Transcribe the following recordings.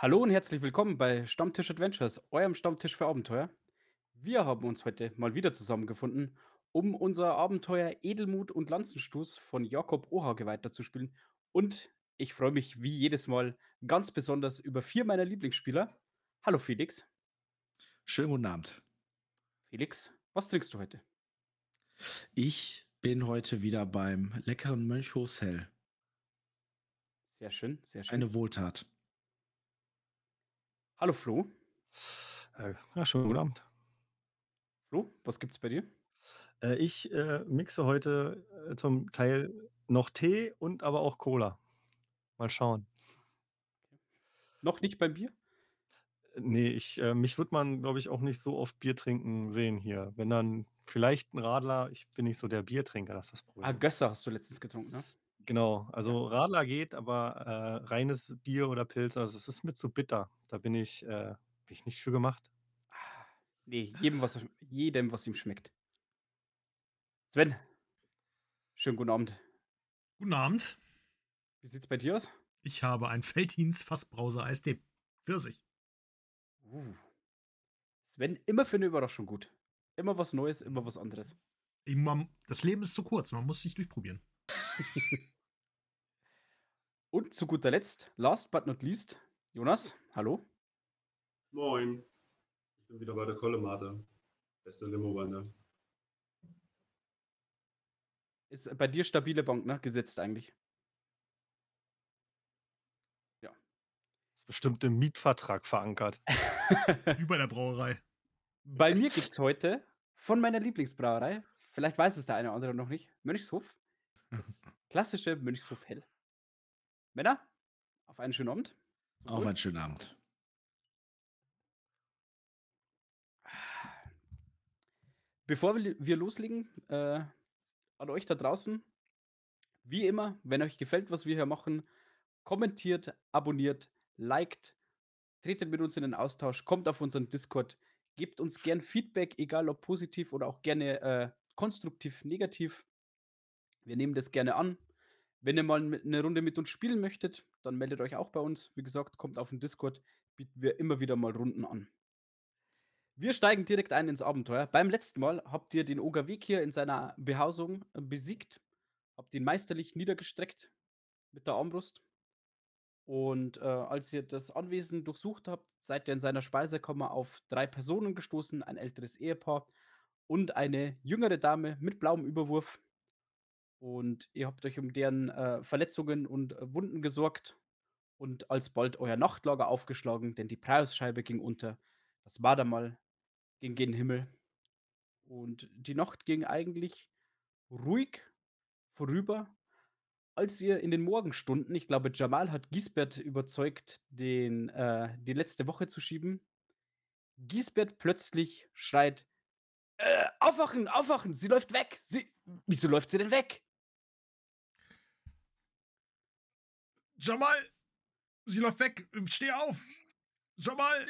Hallo und herzlich willkommen bei Stammtisch Adventures, eurem Stammtisch für Abenteuer. Wir haben uns heute mal wieder zusammengefunden, um unser Abenteuer Edelmut und Lanzenstoß von Jakob Ohage weiterzuspielen. Und ich freue mich wie jedes Mal ganz besonders über vier meiner Lieblingsspieler. Hallo Felix. Schönen guten Abend. Felix, was trinkst du heute? Ich bin heute wieder beim leckeren Mönchhofs Hell. Sehr schön, sehr schön. Eine Wohltat. Hallo Flo. Äh, ja, schönen guten Abend. Flo, was gibt's bei dir? Äh, ich äh, mixe heute äh, zum Teil noch Tee und aber auch Cola. Mal schauen. Noch nicht beim Bier? Nee, ich, äh, mich wird man, glaube ich, auch nicht so oft Bier trinken sehen hier. Wenn dann vielleicht ein Radler, ich bin nicht so der Biertrinker, das ist das Ah, Problem. Gösser hast du letztens getrunken, ne? Genau, also Radler geht, aber äh, reines Bier oder Pilzer, also es ist mir zu bitter. Da bin ich, äh, bin ich nicht für gemacht. Ah, Nee, jedem was, er- jedem, was ihm schmeckt. Sven, schönen guten Abend. Guten Abend. Wie sieht's bei dir aus? Ich habe ein Feldhins Fassbrause Eistee. Pfirsich. Uh. Sven, immer für eine Überraschung gut. Immer was Neues, immer was anderes. Ich, man, das Leben ist zu kurz, man muss sich durchprobieren. Und zu guter Letzt, last but not least, Jonas, hallo. Moin. Ich bin wieder bei der Kollemate. Beste Limo-Bande. Ist bei dir stabile Bank, ne? Gesetzt eigentlich. Ist bestimmt im Mietvertrag verankert. Wie bei der Brauerei. Bei mir gibt's heute von meiner Lieblingsbrauerei, vielleicht weiß es der eine oder andere noch nicht, Mönchshof. Das klassische Mönchshof Hell. Männer, auf einen schönen Abend. Zum Auf Wohl. einen schönen Abend. Bevor wir loslegen, äh, an euch da draußen, wie immer, wenn euch gefällt, was wir hier machen, kommentiert, abonniert, liked, tretet mit uns in den Austausch, kommt auf unseren Discord, gebt uns gern Feedback, egal ob positiv oder auch gerne äh, konstruktiv, negativ. Wir nehmen das gerne an. Wenn ihr mal eine Runde mit uns spielen möchtet, dann meldet euch auch bei uns. Wie gesagt, kommt auf den Discord, bieten wir immer wieder mal Runden an. Wir steigen direkt ein ins Abenteuer. Beim letzten Mal habt ihr den Ogawek hier in seiner Behausung äh, besiegt, habt ihn meisterlich niedergestreckt mit der Armbrust. Und äh, als ihr das Anwesen durchsucht habt, seid ihr in seiner Speisekammer auf drei Personen gestoßen: ein älteres Ehepaar und eine jüngere Dame mit blauem Überwurf. Und ihr habt euch um deren äh, Verletzungen und äh, Wunden gesorgt und alsbald euer Nachtlager aufgeschlagen, denn die Preisscheibe ging unter. Das war da mal ging gen Himmel. Und die Nacht ging eigentlich ruhig vorüber, als ihr in den Morgenstunden, ich glaube, Jamal hat Gisbert überzeugt, den, äh, die letzte Woche zu schieben. Gisbert plötzlich schreit: äh, Aufwachen, aufwachen, sie läuft weg! Sie, wieso läuft sie denn weg? Jamal! Sie läuft weg! Steh auf! Jamal!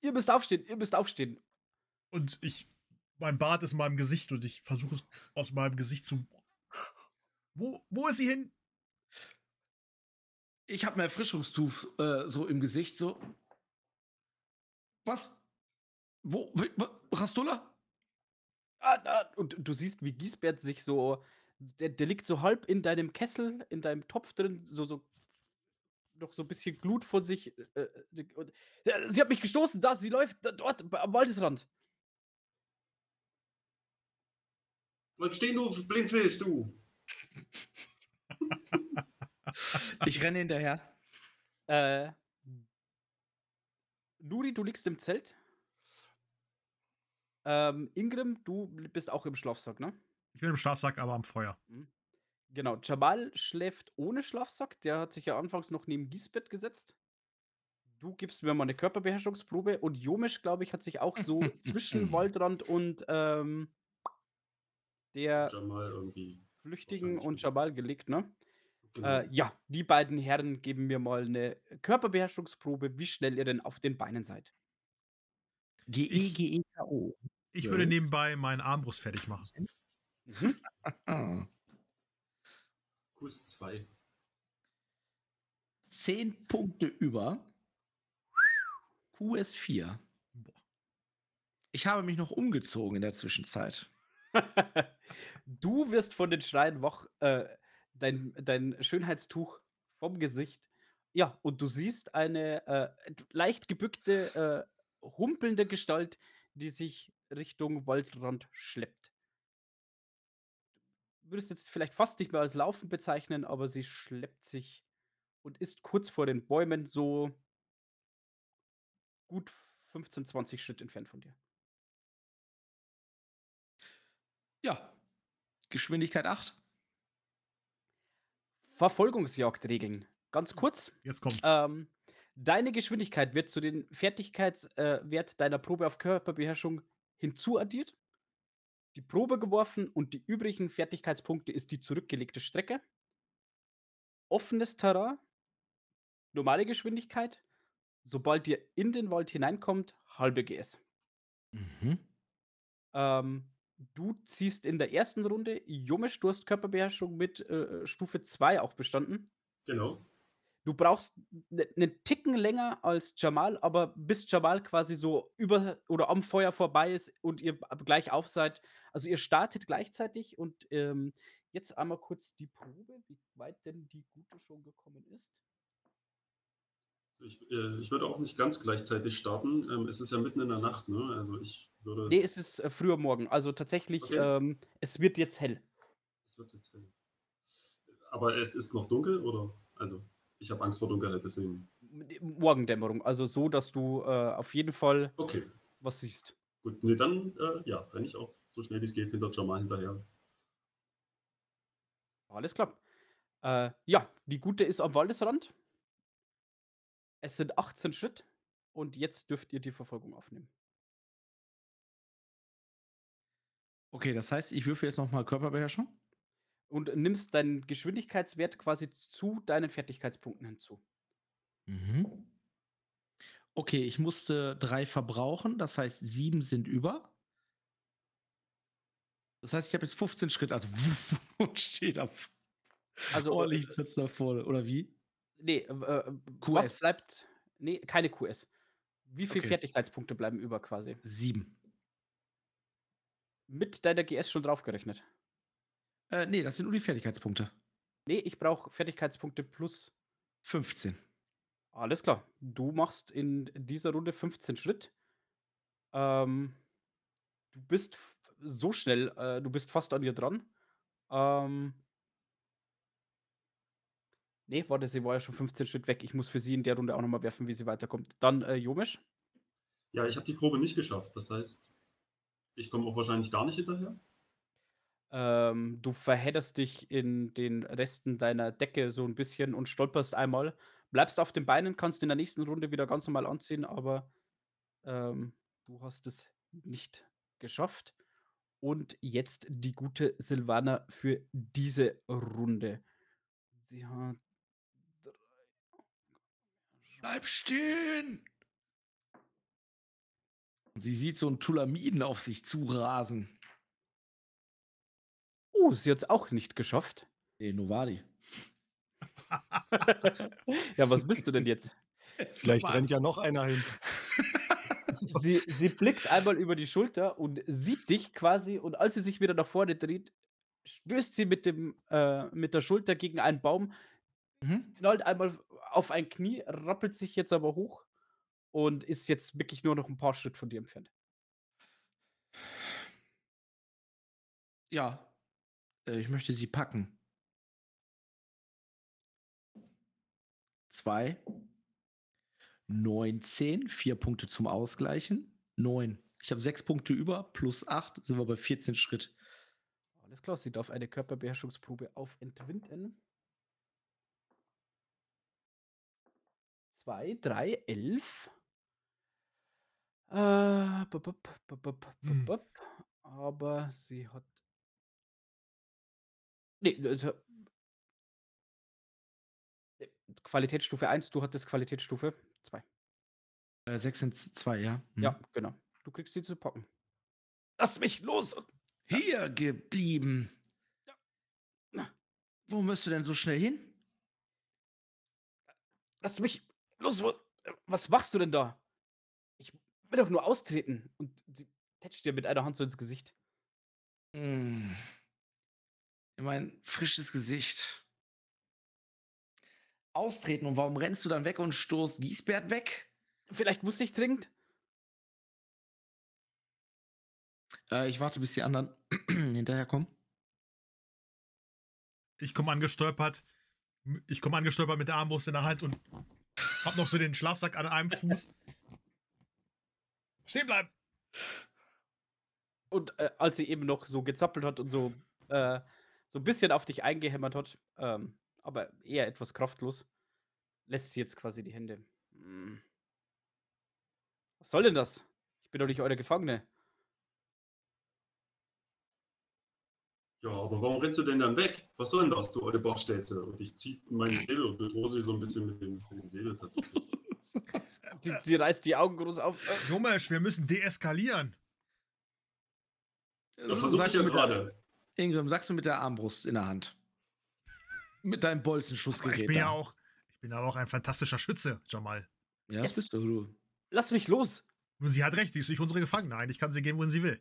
Ihr müsst aufstehen, ihr müsst aufstehen. Und ich. Mein Bart ist in meinem Gesicht und ich versuche es aus meinem Gesicht zu. Wo, wo ist sie hin? Ich habe ein Erfrischungstuch äh, so im Gesicht, so. Was? Wo? Rastola? Ah, ah, und du siehst, wie Gisbert sich so. Der, der liegt so halb in deinem Kessel, in deinem Topf drin, so, so noch so ein bisschen Glut von sich. Äh, äh, und, sie, sie hat mich gestoßen, da, sie läuft da, dort am Waldesrand. Bleib stehen, du Blindfisch, du! Ich renne hinterher. Äh, Nuri, du liegst im Zelt. Ähm, Ingrim, du bist auch im Schlafsack, ne? Ich bin im Schlafsack, aber am Feuer. Genau, Jamal schläft ohne Schlafsack. Der hat sich ja anfangs noch neben Gisbert gesetzt. Du gibst mir mal eine Körperbeherrschungsprobe. Und Jomisch, glaube ich, hat sich auch so zwischen Waldrand und ähm, der. Flüchtigen und. Jamal gelegt, ne? Genau. Äh, ja, die beiden Herren geben mir mal eine Körperbeherrschungsprobe, wie schnell ihr denn auf den Beinen seid. E G-E-G-E-K-O. Ich Ja. würde nebenbei meinen Armbrust fertig machen. Mhm. Kuss 2. 10 Punkte über. QS4. Boah. Ich habe mich noch umgezogen in der Zwischenzeit. du wirst von den Schreien wach, äh, dein, dein Schönheitstuch vom Gesicht. Ja, und du siehst eine äh, leicht gebückte, äh, humpelnde Gestalt, die sich Richtung Waldrand schleppt. Du würdest jetzt vielleicht fast nicht mehr als Laufen bezeichnen, aber sie schleppt sich und ist kurz vor den Bäumen so gut 15, 20 Schritt entfernt von dir. Ja. Geschwindigkeit 8. Verfolgungsjagdregeln. Ganz kurz. Jetzt kommt's. Ähm, deine Geschwindigkeit wird zu den Fertigkeitswert äh, deiner Probe auf Körperbeherrschung hinzuaddiert. Die Probe geworfen und die übrigen Fertigkeitspunkte ist die zurückgelegte Strecke. Offenes Terrain, normale Geschwindigkeit. Sobald ihr in den Wald hineinkommt, halbe GS. Mhm. Ähm, du ziehst in der ersten Runde, Jumisch, du hast Körperbeherrschung mit äh, Stufe 2 auch bestanden. Genau. Du brauchst einen Ticken länger als Jamal, aber bis Jamal quasi so über oder am Feuer vorbei ist und ihr gleich auf seid. Also ihr startet gleichzeitig und ähm, jetzt einmal kurz die Probe, wie weit denn die gute schon gekommen ist. Ich, äh, ich würde auch nicht ganz gleichzeitig starten. Ähm, es ist ja mitten in der Nacht, ne? Also ich würde. Nee, es ist äh, früher morgen. Also tatsächlich, Okay. ähm, es wird jetzt hell. Es wird jetzt hell. Aber es ist noch dunkel, oder? Also, ich habe Angst vor Dunkelheit, deswegen. Morgendämmerung. Also so, dass du äh, auf jeden Fall Okay, was siehst. gut. Nee, dann, äh, ja, renne ich auch so schnell wie es geht hinter Jamal hinterher. Alles klar. Äh, ja, die gute ist am Waldesrand. Es sind 18 Schritt und jetzt dürft ihr die Verfolgung aufnehmen. Okay, das heißt, ich würfe jetzt nochmal Körperbeherrschung. Und nimmst deinen Geschwindigkeitswert quasi zu deinen Fertigkeitspunkten hinzu. Mhm. Okay, ich musste drei verbrauchen, das heißt, sieben sind über. Das heißt, ich habe jetzt 15 Schritt, also und steht auf. Also, ordentlich äh, sitzt da vorne. Oder wie? Nee, äh, äh, QS. was bleibt? Nee, keine QS. Wie viele Okay. Fertigkeitspunkte bleiben über quasi? Sieben. Mit deiner GS schon draufgerechnet. Äh, nee, das sind nur die Fertigkeitspunkte. Nee, ich brauche Fertigkeitspunkte plus 15. Alles klar. Du machst in dieser Runde 15 Schritt. Ähm, du bist so schnell, äh, du bist fast an ihr dran. Ähm, nee, warte, sie war ja schon 15 Schritt weg. Ich muss für sie in der Runde auch nochmal werfen, wie sie weiterkommt. Dann äh, Jomisch. Ja, ich habe die Probe nicht geschafft. Das heißt, ich komme auch wahrscheinlich gar nicht hinterher. Ähm, du verhedderst dich in den Resten deiner Decke so ein bisschen und stolperst einmal. Bleibst auf den Beinen, kannst in der nächsten Runde wieder ganz normal anziehen, aber ähm, du hast es nicht geschafft. Und jetzt die gute Silvana für diese Runde. Sie hat. Bleib stehen! Sie sieht so einen Tulamiden auf sich zurasen. Oh, sie hat es auch nicht geschafft. Nee, Novadi. ja, was bist du denn jetzt? Vielleicht rennt ja noch einer hin. sie, sie blickt einmal über die Schulter und sieht dich quasi und als sie sich wieder nach vorne dreht, stößt sie mit, dem, äh, mit der Schulter gegen einen Baum, Mhm. knallt einmal auf ein Knie, rappelt sich jetzt aber hoch und ist jetzt wirklich nur noch ein paar Schritt von dir entfernt. Ja. Äh, ich möchte sie packen. Zwei. 19. Vier Punkte zum Ausgleichen. Neun. Ich habe sechs Punkte über, plus acht sind wir bei 14 Schritt. Alles klar, sie darf eine Körperbeherrschungsprobe auf Entwinden. Zwei, drei, elf. Äh, bup, bup, bup, bup, bup, Hm. bup. Aber sie hat. Nee, also, Qualitätsstufe 1, du hattest Qualitätsstufe 2. Äh, sechs sind zwei, ja. Mhm. Ja, genau. Du kriegst sie zu packen. Lass mich los! Hier geblieben. Na. Wo müsst du denn so schnell hin? Lass mich los. Was, was machst du denn da? Ich will doch nur austreten. Und sie tätscht dir mit einer Hand so ins Gesicht. Mm. In mein frisches Gesicht. Austreten und warum rennst du dann weg und stoßt Giesbert weg? Vielleicht muss ich dringend. Äh, ich warte, bis die anderen hinterherkommen. Ich komme angestolpert. Ich komme angestolpert mit der Armbrust in der Hand und hab noch so den Schlafsack an einem Fuß. Stehen bleiben! Und äh, als sie eben noch so gezappelt hat und so, äh, so ein bisschen auf dich eingehämmert hat, ähm, aber eher etwas kraftlos, lässt sie jetzt quasi die Hände. Hm. Was soll denn das? Ich bin doch nicht eure Gefangene. Ja, aber warum rennst du denn dann weg? Was soll denn das, du alte Bachstelze? Und ich ziehe meine Säbel und bedrohe sie so ein bisschen mit dem, mit dem Säbel tatsächlich. Sie, sie reißt die Augen groß auf. Äh, Junge, wir müssen deeskalieren. Das versuche ich ja mit der- gerade. Ingrim, sagst du mit der Armbrust in der Hand. Mit deinem Bolzenschussgerät. ich bin ja auch, ich bin aber auch ein fantastischer Schütze, Jamal. Ja, das Jetzt- bist du. du. Lass mich los. Nun, sie hat recht, sie ist nicht unsere Gefangene. Eigentlich kann sie gehen, wohin sie will.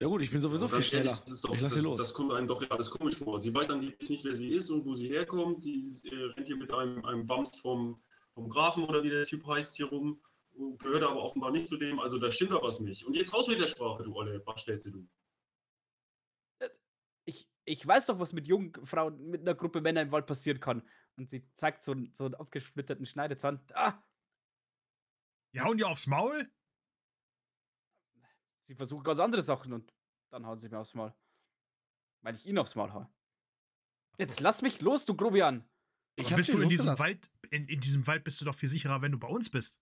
Ja gut, ich bin sowieso Aber viel schneller. das ist doch- ich lass sie das, los. Das kommt einem doch alles komisch vor. Sie weiß angeblich nicht, wer sie ist und wo sie herkommt. Sie äh, rennt hier mit einem, einem Bams vom, vom Grafen oder wie der Typ heißt hier rum. Gehört aber offenbar nicht zu dem. Also da stimmt doch was nicht. Und jetzt raus mit der Sprache, du olle Bachstelze, du. Ich, weiß doch, was mit Jungfrauen, mit einer Gruppe Männer im Wald passieren kann. Und sie zeigt so, einen- so einen abgesplitterten Schneidezahn. Ah! Die hauen dir aufs Maul? Sie versuchen ganz andere Sachen und dann hauen sie mir aufs Maul. Weil ich ihn aufs Maul hau. Jetzt lass mich los, du Grobian! Ich Aber bist du in diesem. Wald, in, in diesem Wald bist du doch viel sicherer, wenn du bei uns bist.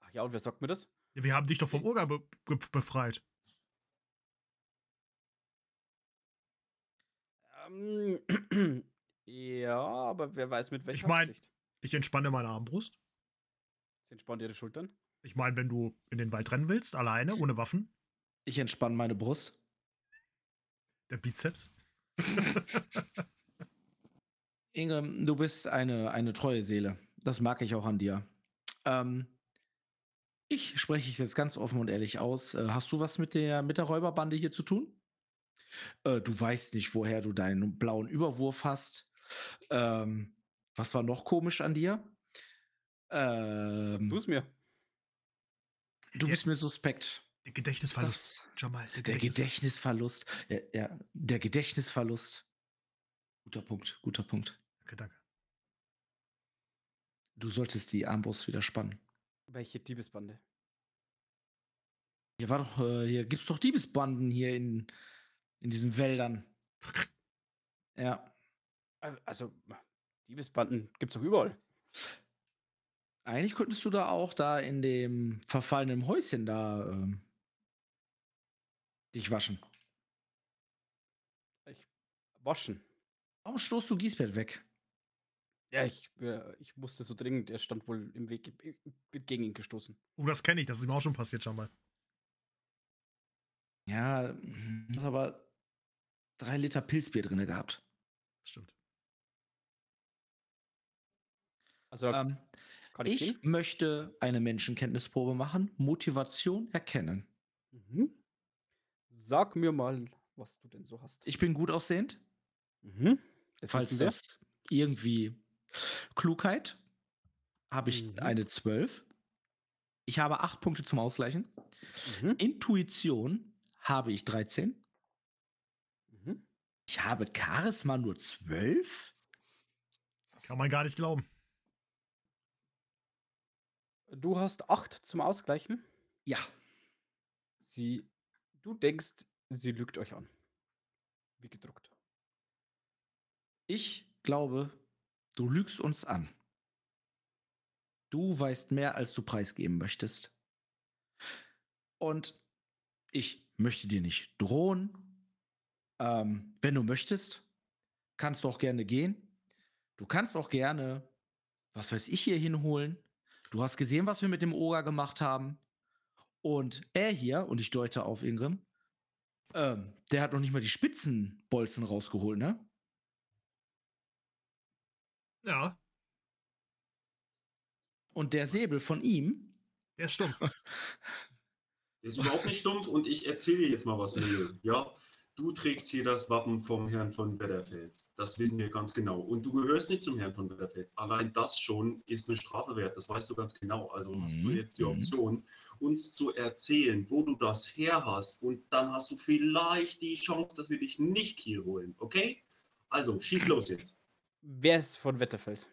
Ach ja, und wer sagt mir das? Wir haben dich doch vom Oger be be befreit. Ähm, ja, aber wer weiß mit welcher mein- Absicht. Ich entspanne meine Armbrust. Sie entspannt ihre Schultern. Ich meine, wenn du in den Wald rennen willst, alleine, ohne Waffen, Ich entspanne meine Brust. der Bizeps. Ingrim, du bist eine, eine treue Seele. Das mag ich auch an dir. Ähm, ich spreche es jetzt ganz offen und ehrlich aus. Äh, hast du was mit der, mit der Räuberbande hier zu tun? Äh, du weißt nicht, woher du deinen blauen Überwurf hast. Ähm, was war noch komisch an dir? Ähm, Tu es mir. du bist mir suspekt. Der Gedächtnisverlust, Das, Jamal. Der, der Gedächtnis Gedächtnisverlust. Ja, ja, der Gedächtnisverlust. Guter Punkt, guter Punkt. Danke, danke. Du solltest die Armbrust wieder spannen. Welche Diebesbande? Hier war doch, äh, hier gibt's doch Diebesbanden hier in, in diesen Wäldern. Ja. Äh, Also, Diebesbanden gibt's doch überall. Eigentlich könntest du da auch da in dem verfallenen Häuschen da ähm, dich waschen. Ich, waschen. Warum stoßt du Giesbert weg? Ja, ich, äh, ich musste so dringend. Er stand wohl im Weg. Ich bin gegen ihn gestoßen. Oh, das kenne ich, das ist mir auch schon passiert, Jamal. Ja, du hast aber drei Liter Pilzbier drin gehabt. Das stimmt. Also, Ähm, kann ich, ich möchte eine Menschenkenntnisprobe machen. Motivation erkennen. Mhm. Sag mir mal, was du denn so hast. Ich bin gut aussehend. Mhm. Das Falls das irgendwie Klugheit habe ich Mhm. eine 12. Ich habe 8 Punkte zum Ausgleichen. Mhm. Intuition habe ich 13. Ich habe Charisma nur 12. Kann man gar nicht glauben. Du hast acht zum Ausgleichen. Ja. Sie, du denkst, sie lügt euch an. Wie gedruckt. Ich glaube, du lügst uns an. Du weißt mehr, als du preisgeben möchtest. Und ich möchte dir nicht drohen. Ähm, wenn du möchtest, kannst du auch gerne gehen. Du kannst auch gerne, was weiß ich, hier hinholen. Du hast gesehen, was wir mit dem Oger gemacht haben. Und er hier, und ich deute auf Ingrim, ähm, der hat noch nicht mal die Spitzenbolzen rausgeholt, ne? Ja, Und der Säbel von ihm, Der ist stumpf. Der ist überhaupt nicht stumpf und ich erzähle dir jetzt mal was, Leo. Ja, du trägst hier das Wappen vom Herrn von Wetterfels. Das wissen wir ganz genau. Und du gehörst nicht zum Herrn von Wetterfels. Allein das schon ist eine Strafe wert. Das weißt du ganz genau. Also hast du Mhm, jetzt die mhm. Option, uns zu erzählen, wo du das her hast. Und dann hast du vielleicht die Chance, dass wir dich nicht hier holen. Okay? Also, schieß los jetzt. Wer ist von Wetterfels?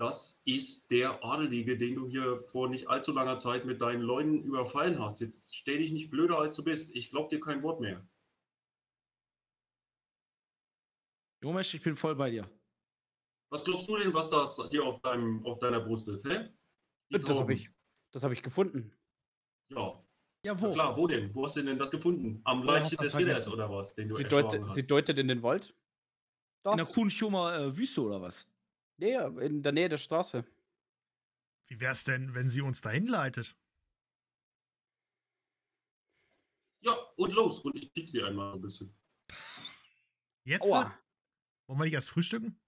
Das ist der Adelige, den du hier vor nicht allzu langer Zeit mit deinen Leuten überfallen hast. Jetzt stell dich nicht blöder, als du bist. Ich glaub dir kein Wort mehr. Jomesch, ich bin voll bei dir. Was glaubst du denn, was das hier auf, deinem, auf deiner Brust ist, hä? Die Das habe ich, das hab ich gefunden. Ja, Ja, na wo? klar, wo denn? Wo hast du denn das gefunden? Am hast des Ridders oder was, den du Sie, erschlagen deute, hast? sie deutet in den Wald. Da. In der Kuhnchumer äh, Wüste oder was? Nee, ja, in der Nähe der Straße. Wie wär's denn, wenn sie uns dahin leitet? ja, und los. Und ich piek sie einmal ein bisschen. Jetzt? Aua. Wollen wir nicht erst frühstücken?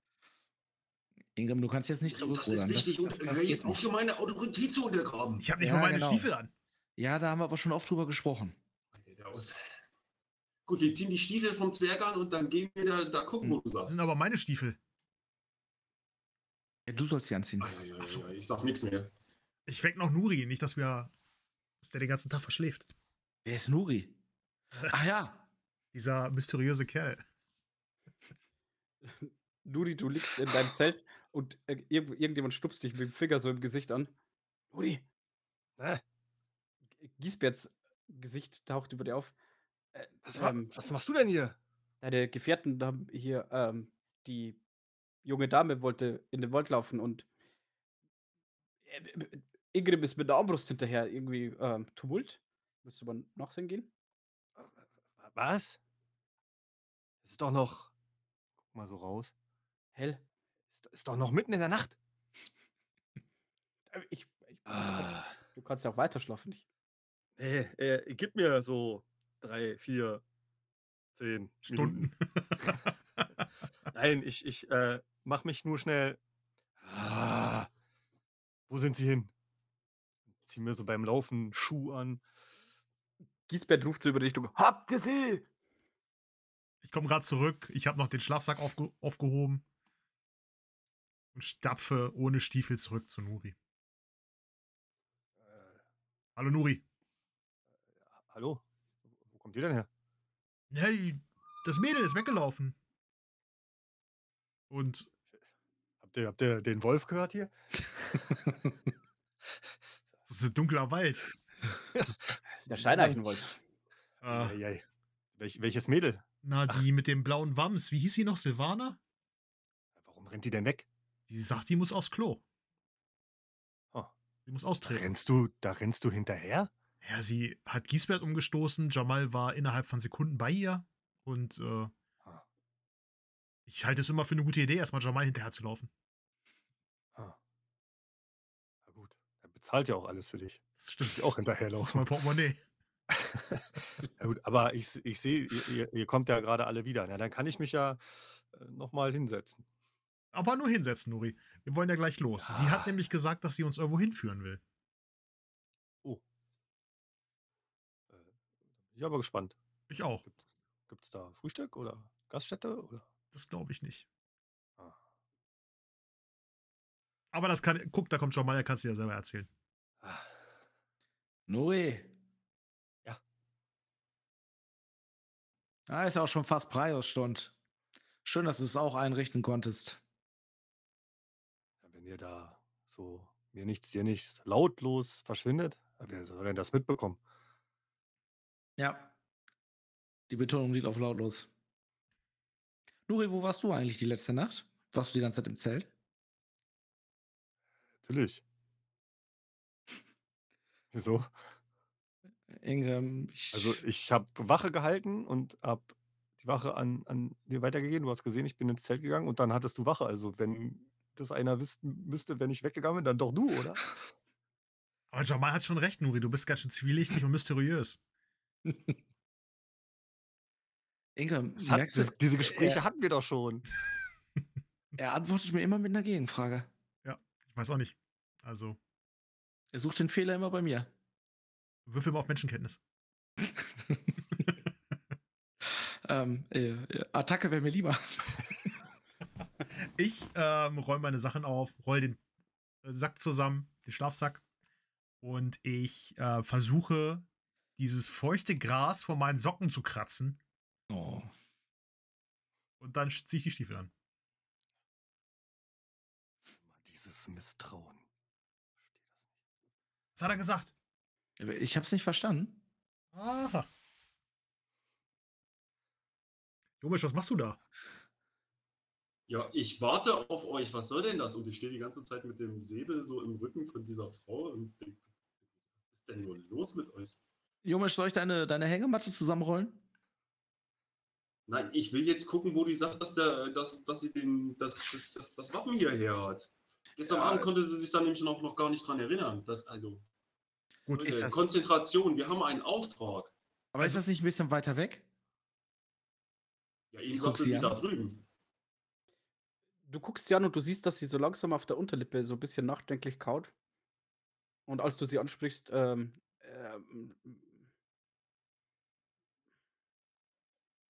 Ingram, du kannst jetzt nicht das ist zurückrudern. wichtig. Das, und das, das jetzt nicht. meine Autorität zu untergraben. Ich habe nicht Ja, mal meine genau. Stiefel an. Ja, da haben wir aber schon oft drüber gesprochen. Gut, wir ziehen die Stiefel vom Zwerg an und dann gehen wir da, da gucken, wo du Das sagst. sind aber meine Stiefel. Ja, du sollst sie anziehen. Ah, ja, ja, so. ich sag nichts mehr. Ich weck noch Nuri, nicht, dass wir, dass der den ganzen Tag verschläft. Wer ist Nuri? Ach ja. Dieser mysteriöse Kerl. Nuri, du liegst in deinem Zelt und äh, irgend, irgendjemand stupst dich mit dem Finger so im Gesicht an. Nuri! Äh. Giesberts Gesicht taucht über dir auf. Äh, Was, ähm, was machst du denn hier? deine Gefährten haben hier, ähm, die junge Dame wollte in den Wald laufen und äh, äh, Ingrid ist mit der Armbrust hinterher. Irgendwie ähm, Tumult. Willst du mal nachsehen gehen? Was? Es ist doch noch. Guck mal so raus. Hell. Ist, ist doch noch mitten in der Nacht. Äh, Ich, ich, Ah, du kannst ja auch weiter schlafen. Ich, nee, äh, gib mir so drei, vier, zehn Stunden. Nein, ich, ich äh, mach mich nur schnell. Ah, wo sind sie hin? Zieh mir so beim Laufen Schuh an. Giesbert ruft so über die Richtung. Habt ihr sie? Ich komme gerade zurück. Ich habe noch den Schlafsack aufge aufgehoben. Und stapfe ohne Stiefel zurück zu Nuri. Äh, Hallo Nuri. hallo? Wo kommt ihr denn her? Die, das Mädel ist weggelaufen. Und Habt ihr, habt ihr den Wolf gehört hier? es ist ein dunkler Wald. Der Scheineichenwolf. Äh, Eieiei. Welch, welches Mädel? na, die mit dem blauen Wams. Wie hieß sie noch? Silvana? Warum rennt die denn weg? Die sagt, sie muss aufs Klo. Oh. Sie muss Da austreten. rennst du, da rennst du hinterher? Ja, sie hat Giesbert umgestoßen. Jamal war innerhalb von Sekunden bei ihr. Und äh, Ah. ich halte es immer für eine gute Idee, erstmal Jamal hinterher zu laufen. Ah. Na gut, bezahlt ja auch alles für dich. Das stimmt. Ich auch Das ist hinterherlaufen. mein Portemonnaie. ja gut, aber ich, ich sehe, ihr, ihr- kommt ja gerade alle wieder. Na, dann kann ich mich ja nochmal hinsetzen. Aber nur hinsetzen, Nuri. Wir wollen ja gleich los. Sie hat Ja. nämlich gesagt, dass sie uns irgendwo hinführen will. Äh, bin ich aber gespannt. Ich auch. Gibt's, gibt's da Frühstück oder Gaststätte? Oder? Das glaube ich nicht. Ah. Aber das kann. Guck, da kommt Jamal, er kann es dir ja selber erzählen. Nuri. Ja. Ah, ist ja auch schon fast Preisstund. Schön, dass du es auch einrichten konntest. Wenn ihr da so mir nichts, dir nichts lautlos verschwindet, wer soll denn das mitbekommen? Ja. Die Betonung liegt auf lautlos. Nuri, wo warst du eigentlich die letzte Nacht? Warst du die ganze Zeit im Zelt? Natürlich. Wieso? Ingram, ich, Also ich habe Wache gehalten und habe die Wache an, an dir weitergegeben. Du hast gesehen, ich bin ins Zelt gegangen und dann hattest du Wache. Also wenn das einer wissen müsste, wenn ich weggegangen bin, dann doch du, oder? Aber Jamal hat schon recht, Nuri. Du bist ganz schön zwielichtig und mysteriös. Ingram, Das hat, das, diese Gespräche er, hatten wir doch schon. er antwortet mir immer mit einer Gegenfrage. Ich weiß auch nicht. Also, Er sucht den Fehler immer bei mir. würfel mal auf Menschenkenntnis. ähm, äh, äh, Attacke wäre mir lieber. Ich ähm, räume meine Sachen auf, roll den äh, Sack zusammen, den Schlafsack. Und ich äh, versuche, dieses feuchte Gras von meinen Socken zu kratzen. Oh. Und dann ziehe ich die Stiefel an. Dieses Misstrauen. Was hat er gesagt? Ich hab's nicht verstanden. Aha. Jomisch, was machst du da? Ja, ich warte auf euch. Was soll denn das? Und ich stehe die ganze Zeit mit dem Säbel so im Rücken von dieser Frau und denke, was ist denn nur los mit euch? Jomisch, soll ich deine, deine Hängematte zusammenrollen? Nein, ich will jetzt gucken, wo die sagt, dass, der, dass, dass sie den, das, das, das Wappen hierher hat. Gestern Ja. Abend konnte sie sich dann nämlich noch, noch gar nicht dran erinnern. Das, also, Gut, Leute, ist das- Konzentration, wir haben einen Auftrag. Aber ist das nicht ein bisschen weiter weg? Ja, eben sagte sie sie da drüben. Du guckst sie an und du siehst, dass sie so langsam auf der Unterlippe so ein bisschen nachdenklich kaut. Und als du sie ansprichst, ähm, ähm,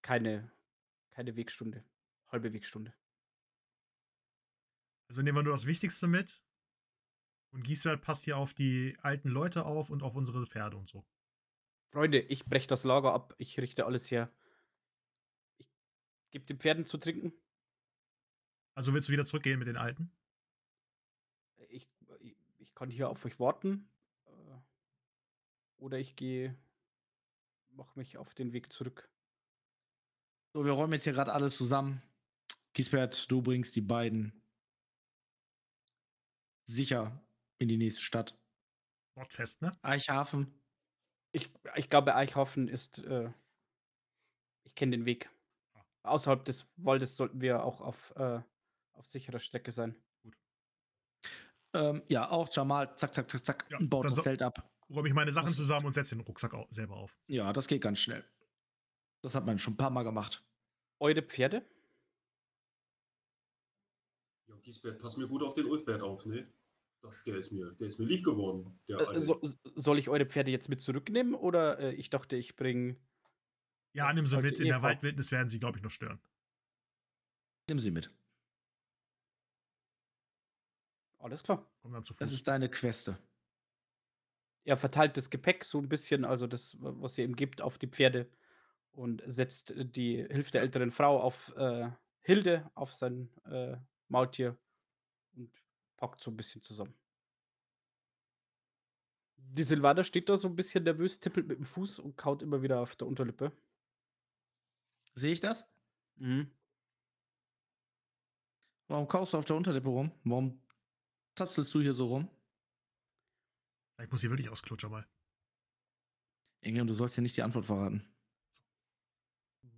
keine, keine Wegstunde, halbe Wegstunde. also nehmen wir nur das Wichtigste mit. Und Gieswert passt hier auf die alten Leute auf und auf unsere Pferde und so. Freunde, ich breche das Lager ab, ich richte alles her. Ich gebe den Pferden zu trinken. Also willst du wieder zurückgehen mit den Alten? Ich, ich, ich kann hier auf euch warten. äh, Oder ich gehe, mache mich auf den Weg zurück. So, wir räumen jetzt hier gerade alles zusammen. Kiesbert, du bringst die beiden sicher in die nächste Stadt. Wortfest, ne? Eichhafen. Ich, ich glaube, Eichhofen ist. Äh, ich kenne den Weg. Außerhalb des Waldes sollten wir auch auf, äh, auf sicherer Strecke sein. Ähm, ja, auch Jamal, zack, zack, zack, zack, Ja, baut das so- Zelt ab. Räume ich meine Sachen zusammen und setze den Rucksack au selber auf. Ja, das geht ganz schnell. Das hat man schon ein paar Mal gemacht. Eure Pferde? Ja, Giesbert, pass mir gut auf den Ulfbert auf, ne? Das, der, ist mir, der ist mir lieb geworden. Der Äh, so, soll ich eure Pferde jetzt mit zurücknehmen oder äh, ich dachte, ich bringe. Ja, nimm sie mit. In der. Waldwildnis werden sie, glaube ich, noch stören. Nimm sie mit. Alles klar. Komm dann zu Fuß. Das ist deine Queste. Er verteilt das Gepäck so ein bisschen, also das, was ihr ihm gibt, auf die Pferde und setzt die Hilfe der älteren Frau auf äh, Hilde, auf sein äh, Maultier packt so ein bisschen zusammen. Die Silvana steht da so ein bisschen nervös, tippelt mit dem Fuß und kaut immer wieder auf der Unterlippe. Sehe ich das? Mhm. Warum kaust du auf der Unterlippe rum? Warum tapselst du hier so rum? Ich muss hier wirklich ausklutscher mal. Ingram, du sollst ja nicht die Antwort verraten.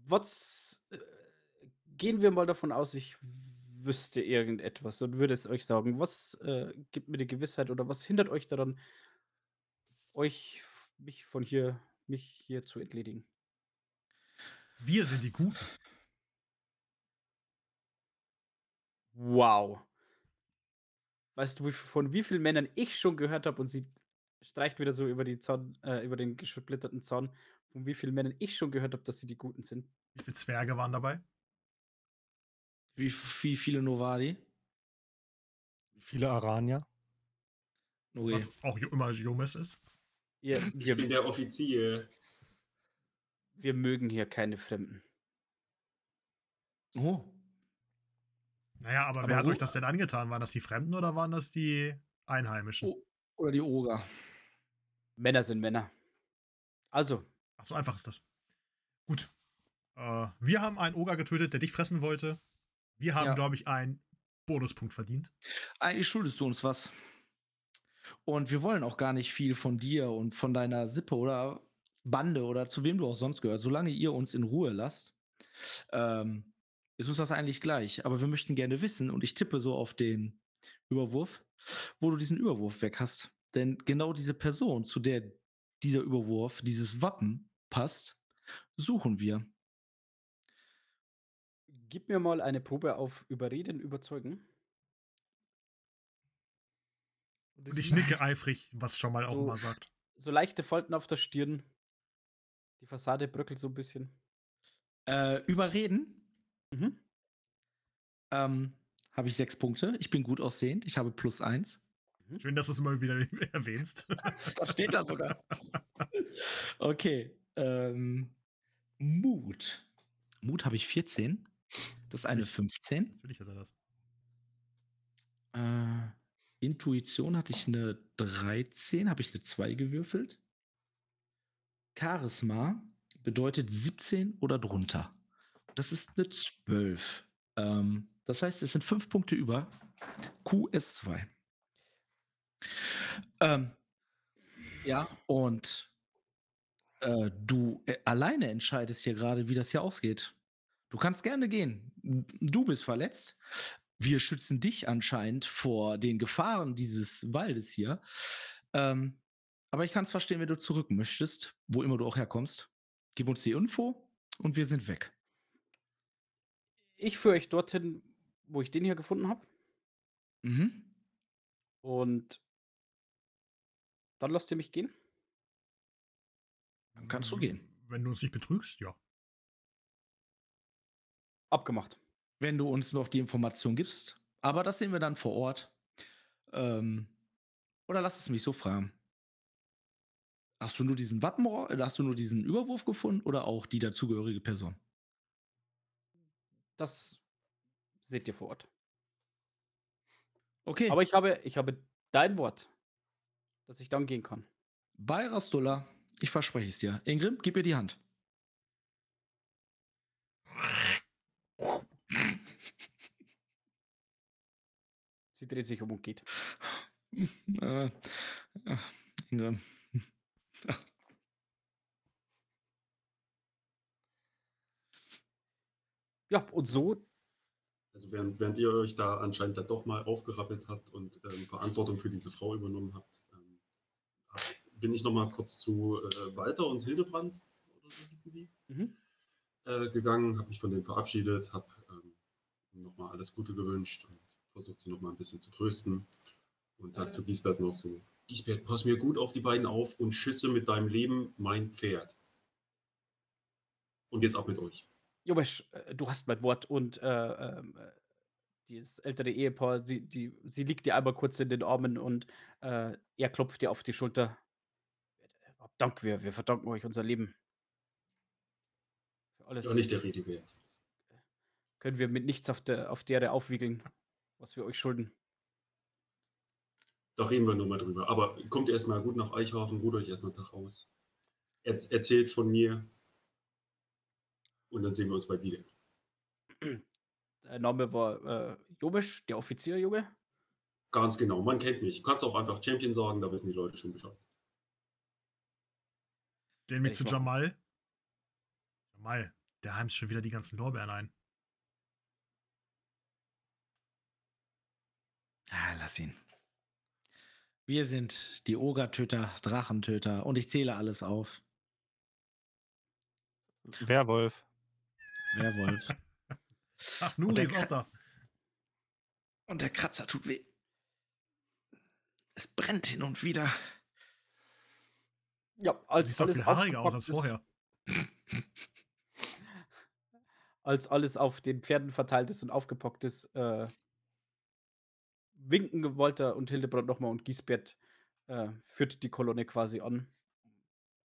Was äh, gehen wir mal davon aus, ich wüsste irgendetwas und würde es euch sagen. Was äh, gibt mir die Gewissheit oder was hindert euch daran, euch mich von hier, mich hier zu entledigen? Wir sind die Guten. Wow. Weißt du, von wie vielen Männern ich schon gehört habe und sie streicht wieder so über, die Zaun, äh, über den gesplitterten Zaun, von wie vielen Männern ich schon gehört habe, dass sie die Guten sind. Wie viele Zwerge waren dabei? Wie, wie viele Novadi? Wie viele Aranier? Okay. Was auch immer Jomes ist. Ich bin wir, der Offizier. wir mögen hier keine Fremden. Oh. Naja, aber, Aber wer hat euch das denn angetan? Waren das die Fremden oder waren das die Einheimischen? Oh. Oder die Oger. Männer sind Männer. Also, Ach, so einfach ist das. Gut. Äh, wir haben einen Oger getötet, der dich fressen wollte. Wir haben, Ja. glaube ich, einen Bonuspunkt verdient. Eigentlich schuldest du uns was. Und wir wollen auch gar nicht viel von dir und von deiner Sippe oder Bande oder zu wem du auch sonst gehörst. Solange ihr uns in Ruhe lasst, ähm, ist uns das eigentlich gleich. Aber wir möchten gerne wissen, und ich tippe so auf den Überwurf, wo du diesen Überwurf weg hast. Denn genau diese Person, zu der dieser Überwurf, dieses Wappen passt, suchen wir. Gib mir mal eine Probe auf Überreden, Überzeugen. Und Und ich nicke eifrig, was schon mal auch So- immer sagt. So leichte Falten auf der Stirn. Die Fassade bröckelt so ein bisschen. Äh, überreden Mhm. ähm, habe ich sechs Punkte. Ich bin gut aussehend. Ich habe plus eins. Schön, dass du es immer wieder erwähnst. Da steht da sogar. Okay. Ähm, Mut. Mut habe ich 14. Das ist eine Ich- 15. Natürlich hat er das. Äh, Intuition hatte ich eine 13, habe ich eine 2 gewürfelt. Charisma bedeutet 17 oder drunter. Das ist eine 12. Ähm, das heißt, es sind 5 Punkte über. QS2. Ähm, ja, und äh, du äh, alleine entscheidest hier gerade, wie das hier ausgeht. Du kannst gerne gehen. Du bist verletzt. Wir schützen dich anscheinend vor den Gefahren dieses Waldes hier. Ähm, aber ich kann es verstehen, wenn du zurück möchtest, wo immer du auch herkommst. Gib uns die Info und wir sind weg. Ich führe euch dorthin, wo ich den hier gefunden habe. Mhm. Und dann lasst ihr mich gehen. Dann kannst du gehen. Wenn du uns nicht betrügst, ja. Abgemacht. Wenn du uns noch die Information gibst. Aber das sehen wir dann vor Ort. Ähm, oder lass es mich so fragen. Hast du nur diesen Wappenrohr, äh, hast du nur diesen Überwurf gefunden oder auch die dazugehörige Person? Das seht ihr vor Ort. Okay. Aber ich habe, ich habe dein Wort, dass ich dann gehen kann. Bei Rastola, ich verspreche es dir. Ingrid, gib ihr die Hand. Sie dreht sich um und geht. Äh, äh. Ja, und so, Also während, während ihr euch da anscheinend dann doch mal aufgerappelt habt und ähm, Verantwortung für diese Frau übernommen habt, ähm, bin ich noch mal kurz zu äh, Walter und Hildebrand oder so die, mhm. äh, gegangen, habe mich von denen verabschiedet, habe ähm, noch mal alles Gute gewünscht und versucht sie noch mal ein bisschen zu trösten und sag zu Giesbert noch so, Giesbert, pass mir gut auf die beiden auf und schütze mit deinem Leben mein Pferd. Und jetzt ab mit euch. Jobesch, äh, du hast mein Wort und äh, ähm, äh, dieses ältere Ehepaar, sie, die, sie liegt dir einmal kurz in den Armen und äh, er klopft dir auf die Schulter. Äh, Dank, wir, wir verdanken euch unser Leben. Für alles Ja, nicht der Rede wert. können wir mit nichts auf der, auf der aufwiegeln, was wir euch schulden. Da reden wir nochmal drüber. Aber kommt erstmal gut nach Eichhafen, ruht euch erstmal einen Tag aus. Er, erzählt von mir. Und dann sehen wir uns bald wieder. Der Name war äh, Jobesch, der Offizier, Junge. Ganz genau, man kennt mich. Du kannst auch einfach Champion sagen, da wissen die Leute schon Bescheid. Stellen mich Ich zu Jamal. Jamal, der heimst schon wieder die ganzen Lorbeeren ein. Ah, lass ihn. Wir sind die Ogertöter, Drachentöter und ich zähle alles auf. Werwolf. Werwolf. Ach, Nuri der ist auch da. und der Kratzer tut weh. Es brennt hin und wieder. Ja, als siehst doch alles viel haariger aus als ist, vorher. als alles auf den Pferden verteilt ist und aufgepackt ist, äh, winken Walter und Hildebrand nochmal und Giesbert äh, führt die Kolonne quasi an.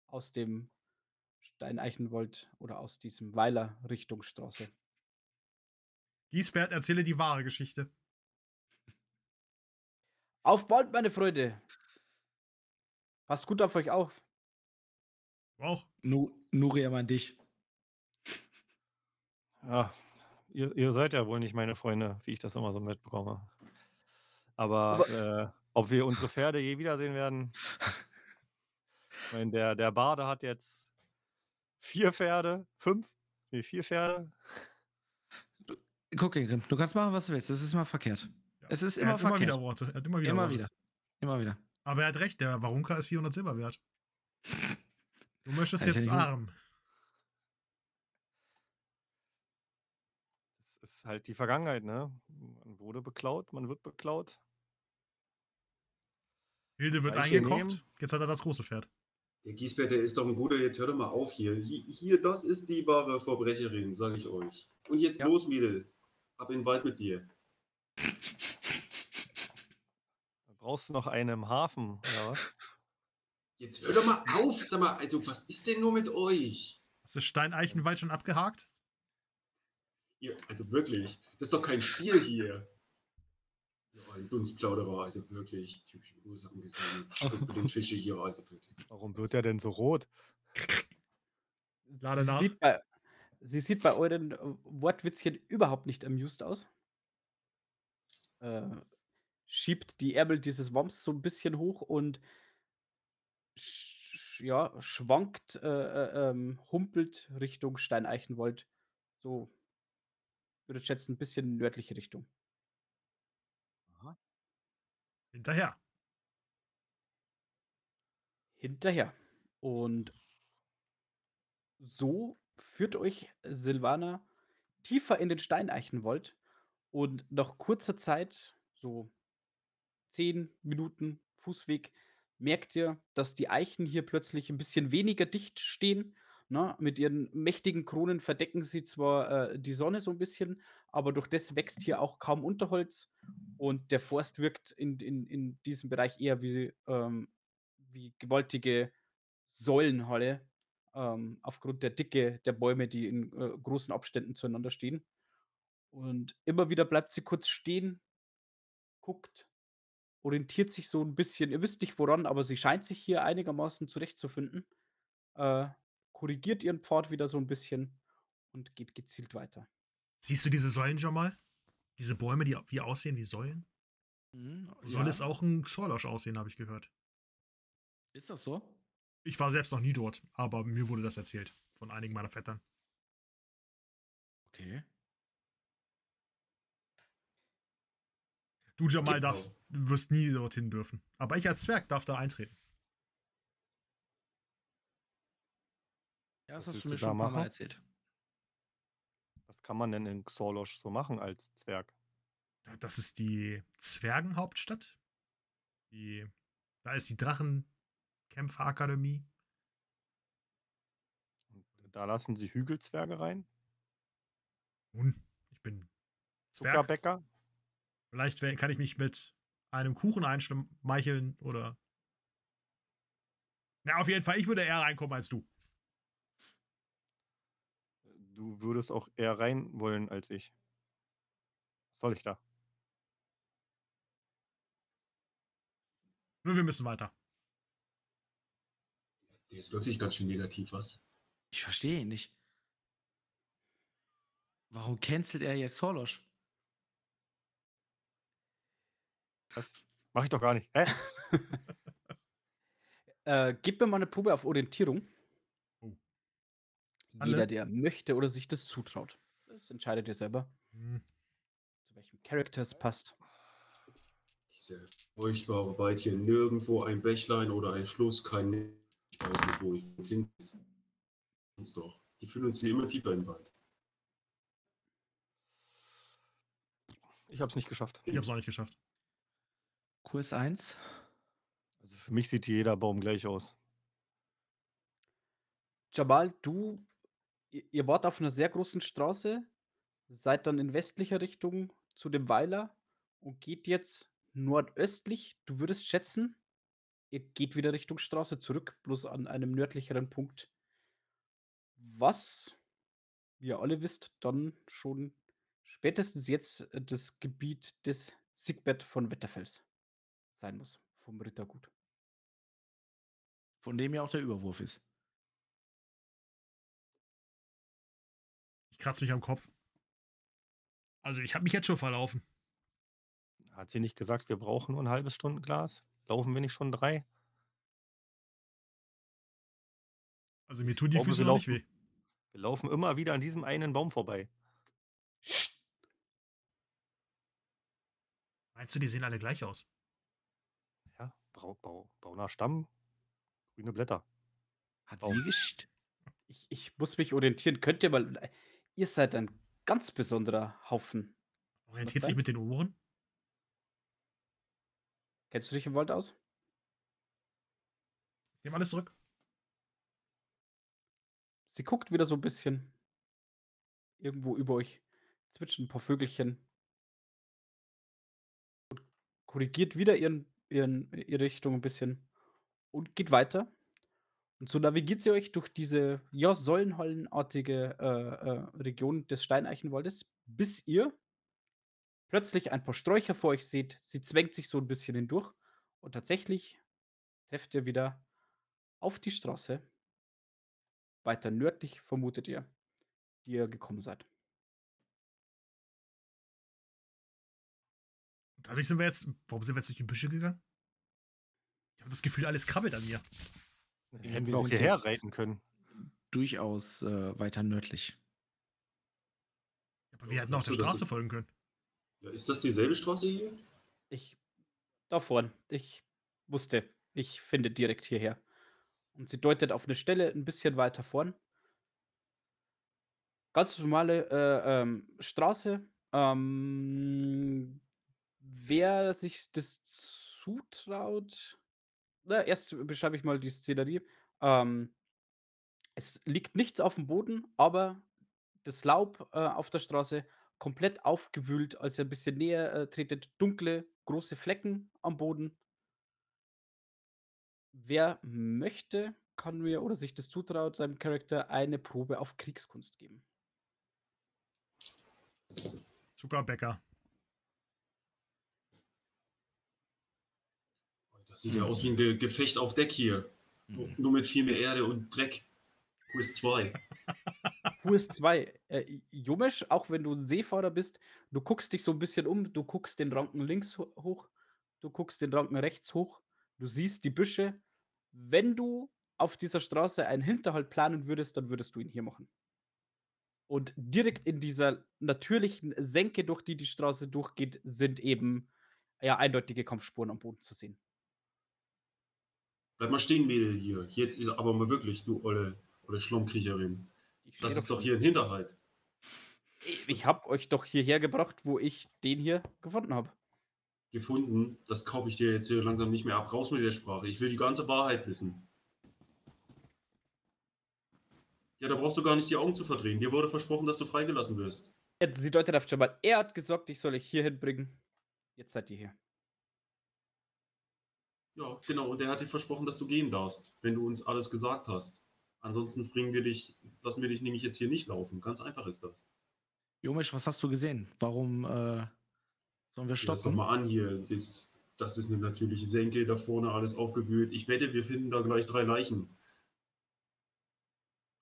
Aus dem Steineichenwald oder aus diesem Weiler Richtung Straße. Giesbert, erzähle die wahre Geschichte. Auf bald, meine Freunde! Passt gut auf euch auf. Auch. Nu Nuria meint dich. Ja, ihr, ihr seid ja wohl nicht meine Freunde, wie ich das immer so mitbekomme. Aber äh, ob wir unsere Pferde je wiedersehen werden? Ich meine, der, der Bade hat jetzt vier Pferde, fünf, nee, vier Pferde. Guck, Ingrid, du kannst machen, was du willst. Das ist immer verkehrt. Ja. Es ist er immer immer verkehrt. wieder Worte. Er hat immer wieder Immer Worte. wieder. Immer wieder. Aber er hat recht, der Warunka ist 400 Silber wert. Du möchtest jetzt arm. Das ist halt die Vergangenheit, ne? Man wurde beklaut, man wird beklaut. Hilde wird eingekocht. Jetzt hat er das große Pferd. Der Giesbert, der ist doch ein guter, jetzt hör doch mal auf hier. Hier, hier das ist die wahre Verbrecherin, sage ich euch. Und jetzt Ja. los, Mädel. Ab in den Wald mit dir. Brauchst du noch einen im Hafen, oder was? Jetzt hör doch mal auf. Sag mal, also was ist denn nur mit euch? Hast du Steineichenwald schon abgehakt? Ihr, also wirklich, das ist doch kein Spiel hier. Dunstplauderer, also wirklich. Typische Ursachen gesehen. Mit den Fische hier, also wirklich. Warum wird der denn so rot? Lade sie, nach. Sieht bei, sie sieht bei euren äh, Wortwitzchen überhaupt nicht amused aus. Äh, schiebt die Ärmel dieses Wams so ein bisschen hoch und sch sch- ja, schwankt, äh, äh, ähm, humpelt Richtung Steineichenwald. So, würde ich schätzen, ein bisschen nördliche Richtung. Hinterher. hinterher. Und so führt euch Silvana tiefer in den Steineichenwald und nach kurzer Zeit, so zehn Minuten Fußweg, merkt ihr, dass die Eichen hier plötzlich ein bisschen weniger dicht stehen. Ne? Mit ihren mächtigen Kronen verdecken sie zwar äh, die Sonne so ein bisschen, aber durch das wächst hier auch kaum Unterholz und der Forst wirkt in, in, in diesem Bereich eher wie, ähm, wie gewaltige Säulenhalle ähm, aufgrund der Dicke der Bäume, die in äh, großen Abständen zueinander stehen. Und immer wieder bleibt sie kurz stehen, guckt, orientiert sich so ein bisschen. Ihr wisst nicht woran, aber sie scheint sich hier einigermaßen zurechtzufinden. Äh, korrigiert ihren Pfad wieder so ein bisschen und geht gezielt weiter. Siehst du diese Säulen schon mal? Diese Bäume, die wie aussehen wie Säulen? Hm, Soll ja. es auch ein Xorlosch aussehen, habe ich gehört. Ist das so? Ich war selbst noch nie dort, aber mir wurde das erzählt von einigen meiner Vettern. Okay. Du, Jamal, darfst, du wirst nie dorthin dürfen. Aber ich als Zwerg darf da eintreten. Ja, das hast du mir schon ein paar Mal erzählt. Kann man denn in Xorlosch so machen als Zwerg? Das ist die Zwergenhauptstadt. Die, da ist die Drachenkämpferakademie. Da lassen sie Hügelzwerge rein? Nun, ich bin Zwerg. Zuckerbäcker? Vielleicht kann ich mich mit einem Kuchen einschmeicheln oder. Na, auf jeden Fall, ich würde eher reinkommen als du. Du würdest auch eher rein wollen als ich. Was soll ich da? Nur wir müssen weiter. Der ist wirklich ganz schön negativ, was? Ich verstehe ihn nicht. Warum cancelt er jetzt Solosch? Was? Mach ich doch gar nicht. Hä? Äh, gebt mir mal eine Probe auf Orientierung. Alle? Jeder, der möchte oder sich das zutraut. Das entscheidet ihr selber, Hm. zu welchem Charakter es passt. Diese furchtbare Wald hier. Nirgendwo ein Bächlein oder ein Fluss, kein. Ich weiß nicht, wo ich klingt. Uns doch. Die fühlen uns hier immer tiefer im Wald. Ich hab's nicht geschafft. Ich hab's auch nicht geschafft. Kurs 1. Also für mich sieht jeder Baum gleich aus. Jamal, du, ihr ihr wart auf einer sehr großen Straße, seid dann in westlicher Richtung zu dem Weiler und geht jetzt nordöstlich. Du würdest schätzen, ihr geht wieder Richtung Straße zurück, bloß an einem nördlicheren Punkt. Was, wie ihr alle wisst, dann schon spätestens jetzt äh, das Gebiet des Sigbert von Wetterfels sein muss, vom Rittergut. Von dem ja auch der Überwurf ist. Ich kratze mich am Kopf. Also, ich habe mich jetzt schon verlaufen. Hat sie nicht gesagt, wir brauchen nur ein halbes Stundenglas? Laufen wir nicht schon drei? Also, mir tun die Füße wir noch nicht laufen- weh. Wir laufen immer wieder an diesem einen Baum vorbei. Meinst du, die sehen alle gleich aus? Ja, brau, brau, brauner Stamm, grüne Blätter. Hat Oh. sie gescht? Ich, ich muss mich orientieren. Könnt ihr mal. Ihr seid ein ganz besonderer Haufen. Orientiert sich mit den Ohren? Kennst du dich im Wald aus? Nehmen alles zurück. Sie guckt wieder so ein bisschen. Irgendwo über euch zwitschern ein paar Vögelchen. Und korrigiert wieder ihren, ihren, ihre Richtung ein bisschen und geht weiter. Und so navigiert sie euch durch diese ja, säulenhallenartige äh, äh, Region des Steineichenwaldes, bis ihr plötzlich ein paar Sträucher vor euch seht. Sie zwängt sich so ein bisschen hindurch und tatsächlich trefft ihr wieder auf die Straße. Weiter nördlich vermutet ihr, die ihr gekommen seid. Dadurch sind wir jetzt. Warum sind wir jetzt durch die Büsche gegangen? Ich habe das Gefühl, alles krabbelt an mir. Ja, Hätten wir wir auch hierher reiten können. Durchaus äh, weiter nördlich. Aber wir hätten auch der Straße folgen können. Ja, ist das dieselbe Straße hier? Ich. Da vorn. Ich wusste, ich finde direkt hierher. Und sie deutet auf eine Stelle ein bisschen weiter vorn. Ganz normale äh, ähm, Straße. Ähm, wer sich das zutraut. Na, erst beschreibe ich mal die Szenerie. Ähm, es liegt nichts auf dem Boden, aber das Laub äh, auf der Straße komplett aufgewühlt, als ihr ein bisschen näher äh, tretet. Dunkle, große Flecken am Boden. Wer möchte, kann mir oder sich das zutraut, seinem Charakter eine Probe auf Kriegskunst geben. Zuckerbäcker. Das sieht ja aus wie ein Ge Gefecht auf Deck hier. Nur- Nur mit viel mehr Erde und Dreck. Quest 2. Kurs 2. Äh, Jomesch, auch wenn du ein Seefahrer bist, du guckst dich so ein bisschen um, du guckst den Ranken links ho hoch, du guckst den Ranken rechts hoch, du siehst die Büsche. Wenn du auf dieser Straße einen Hinterhalt planen würdest, dann würdest du ihn hier machen. Und direkt in dieser natürlichen Senke, durch die die Straße durchgeht, sind eben ja eindeutige Kampfspuren am Boden zu sehen. Bleib mal stehen, Mädel hier. Jetzt aber mal wirklich, du olle, olle steh Das ist doch hier ein Hinterhalt. Ich habe euch doch hierher gebracht, wo ich den hier gefunden habe. Gefunden. Das kaufe ich dir jetzt hier langsam nicht mehr ab. Raus mit der Sprache. Ich will die ganze Wahrheit wissen. Ja, da brauchst du gar nicht die Augen zu verdrehen. Dir wurde versprochen, dass du freigelassen wirst. Sie deutet auf Jamal. Er hat gesagt, ich soll euch hier hinbringen. Jetzt seid ihr hier. Ja, genau. Und er hat dir versprochen, dass du gehen darfst, wenn du uns alles gesagt hast. Ansonsten bringen wir dich, lassen wir dich nämlich jetzt hier nicht laufen. Ganz einfach ist das. Jomisch, was hast du gesehen? Warum äh, sollen wir Schau das doch stoppen? mal an hier. Das, das ist eine natürliche Senke, da vorne alles aufgewühlt. Ich wette, wir finden da gleich drei Leichen.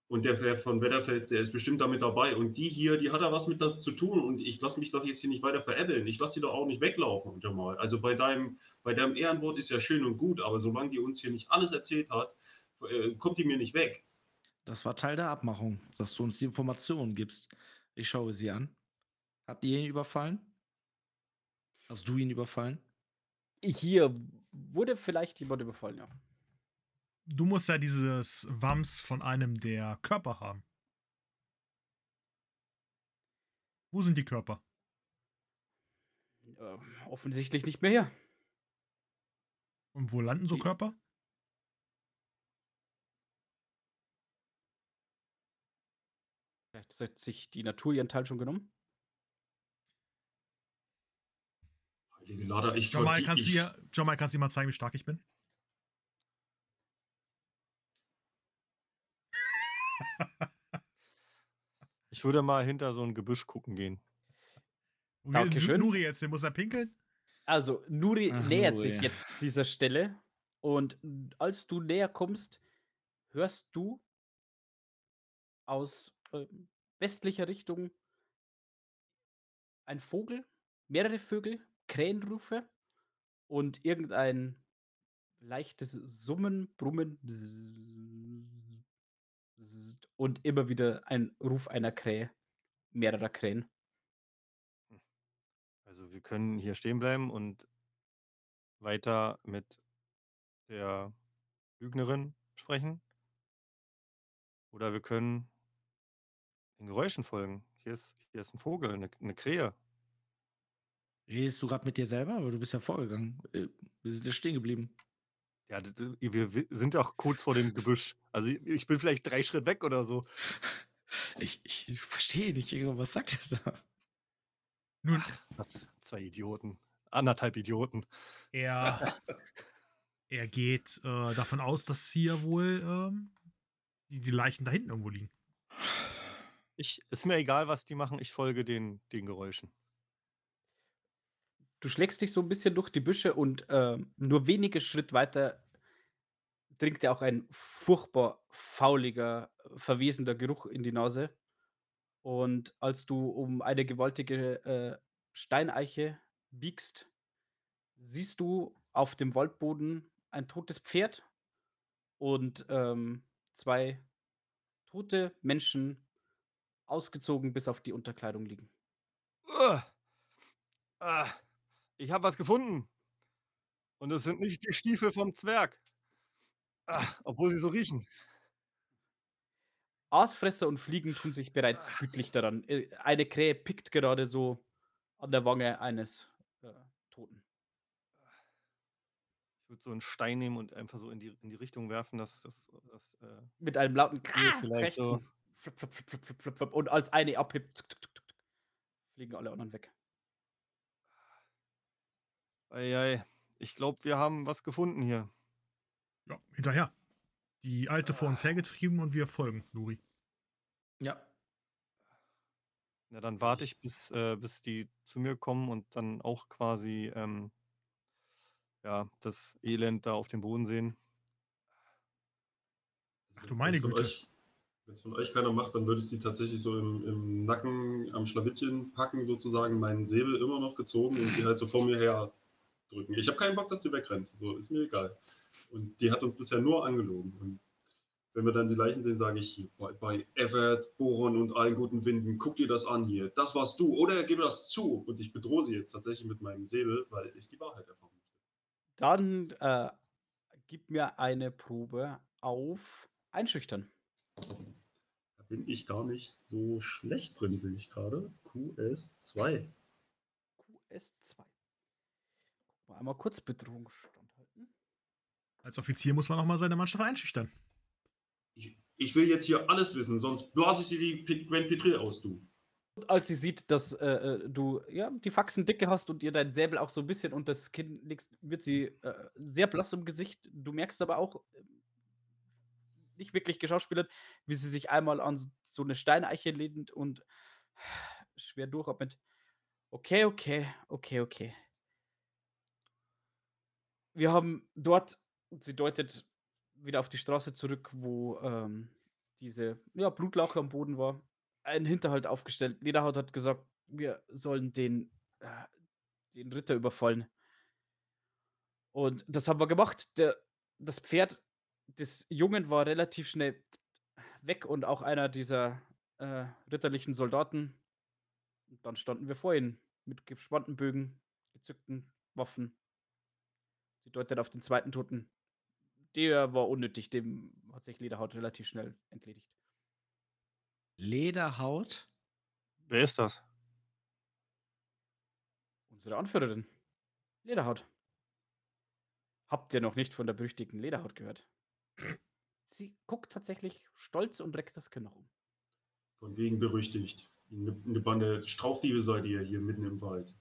Und der Herr von Wetterfeld, der ist bestimmt damit dabei. Und die hier, die hat da was mit zu tun. Und ich lasse mich doch jetzt hier nicht weiter veräppeln. Ich lasse sie doch auch nicht weglaufen, Jamal. Also bei deinem, bei deinem Ehrenwort ist ja schön und gut, aber solange die uns hier nicht alles erzählt hat, äh, kommt die mir nicht weg. Das war Teil der Abmachung, dass du uns die Informationen gibst. Ich schaue sie an. Habt ihr ihn überfallen? Hast du ihn überfallen? Hier wurde vielleicht jemand überfallen, ja. Du musst ja dieses Wams von einem der Körper haben. Wo sind die Körper? Äh, offensichtlich nicht mehr hier. Und wo landen so Die- Körper? Vielleicht hat sich die Natur ihren Teil schon genommen. Heilige Lada, ich Jamal, kannst du ich- dir, Jamal, kannst du dir mal zeigen, wie stark ich bin? Ich würde mal hinter so ein Gebüsch gucken gehen. Dankeschön. Nuri jetzt? Der muss er pinkeln? Also, Nuri Ach, nähert Nuri. sich jetzt dieser Stelle. Und als du näher kommst, hörst du aus ähm, westlicher Richtung ein Vogel, mehrere Vögel, Krähenrufe und irgendein leichtes Summen, Brummen und immer wieder ein Ruf einer Krähe, mehrerer Krähen. Also wir können hier stehen bleiben und weiter mit der Lügnerin sprechen. Oder wir können den Geräuschen folgen. Hier ist, hier ist ein Vogel, eine, eine Krähe. Redest du gerade mit dir selber? Aber du bist ja vorgegangen. Äh, Wir sind ja stehen geblieben. Ja, wir sind doch kurz vor dem Gebüsch. Also, ich bin vielleicht 3 Schritt weg oder so. Ich ich verstehe nicht, Ingo, was sagt er da? Nun, Was? 2 Idioten. 1,5 Idioten. er, er geht äh, davon aus, dass hier wohl ähm, die, die Leichen da hinten irgendwo liegen. Ich ist mir egal, was die machen, ich folge den den Geräuschen. Du schlägst dich so ein bisschen durch die Büsche und, ähm, nur wenige Schritt weiter dringt dir auch ein furchtbar fauliger, verwesender Geruch in die Nase. Und als du um eine gewaltige, äh, Steineiche biegst, siehst du auf dem Waldboden ein totes Pferd und, ähm, 2 tote Menschen ausgezogen bis auf die Unterkleidung liegen. Uah. Ah, ich habe was gefunden. Und es sind nicht die Stiefel vom Zwerg. Ah, obwohl sie so riechen. Aasfresser und Fliegen tun sich bereits Ah. gütlich daran. Äh, eine Krähe pickt gerade so an der Wange eines, äh, Toten. Ich würde so 'n Stein nehmen und einfach so in die in die Richtung werfen, dass das äh Mit einem lauten Kühe vielleicht so. Flip, flip, flip. Und als eine abhebt, fliegen alle anderen weg. Ei, ei. Ich glaube, wir haben was gefunden hier. Ja, hinterher. Die Alte vor uns hergetrieben und wir folgen, Nuri. Ja. Ja, dann warte ich, bis äh, bis die zu mir kommen und dann auch quasi, ähm ja, das Elend da auf dem Boden sehen. Ach du meine Wenn Güte. es von euch keiner macht, dann würde ich sie tatsächlich so im, im Nacken am Schlawittchen packen, sozusagen, meinen Säbel immer noch gezogen und sie halt so vor mir her drücken. Ich habe keinen Bock, dass sie wegrennt. So, ist mir egal. Und die hat uns bisher nur angelogen. Und wenn wir dann die Leichen sehen, sage ich, bei, bei Everett, Boron und allen guten Winden, guck dir das an hier. Das warst du. Oder gib das zu. Und ich bedrohe sie jetzt tatsächlich mit meinem Säbel, weil ich die Wahrheit erfahren möchte. Dann, äh, gib mir eine Probe auf Einschüchtern. Da bin ich gar nicht so schlecht drin, sehe ich gerade. QS2. QS2. Mal einmal kurz Bedrohungsstand halten. Als Offizier muss man auch mal seine Mannschaft einschüchtern. Ich, ich will jetzt hier alles wissen, sonst blase ich dir die Pit- Gwen Petril aus, du. Und als sie sieht, dass äh, äh, du ja, die Faxen dicke hast und ihr dein Säbel auch so ein bisschen unter das Kinn legst, wird sie äh, sehr blass im Gesicht. Du merkst aber auch, äh, nicht wirklich geschauspielert, wie sie sich einmal an so eine Steineiche lehnt und schwer durchatmet. Okay, okay, okay, okay. Wir haben dort, sie deutet wieder auf die Straße zurück, wo ähm, diese ja, Blutlauche am Boden war, einen Hinterhalt aufgestellt. Lederhaut hat gesagt, wir sollen den, äh, den Ritter überfallen. Und das haben wir gemacht. Der, das Pferd des Jungen war relativ schnell weg und auch einer dieser äh, ritterlichen Soldaten. Und dann standen wir vor ihnen mit gespannten Bögen, gezückten Waffen. Sie deutet auf den zweiten Toten. Der war unnötig, dem hat sich Lederhaut relativ schnell entledigt. Lederhaut? Wer ist das? Unsere Anführerin. Lederhaut. Habt ihr noch nicht von der berüchtigten Lederhaut gehört? Sie guckt tatsächlich stolz und reckt das Kinn nach oben. Von wegen berüchtigt. Eine, eine Bande Strauchdiebe seid ihr hier mitten im Wald.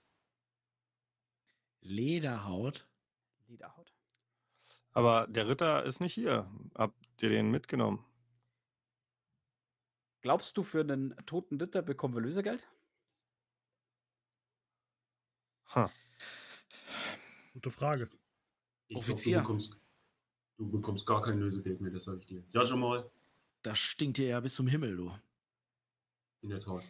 Lederhaut? Lederhaut. Aber der Ritter ist nicht hier. Habt ihr den mitgenommen? Glaubst du, für einen toten Ritter bekommen wir Lösegeld? Ha. Gute Frage. Ich glaub, Offizier. du, bekommst, du bekommst gar kein Lösegeld mehr, das sage ich dir. Ja, schon mal. Das stinkt dir ja bis zum Himmel, du. In der Tat.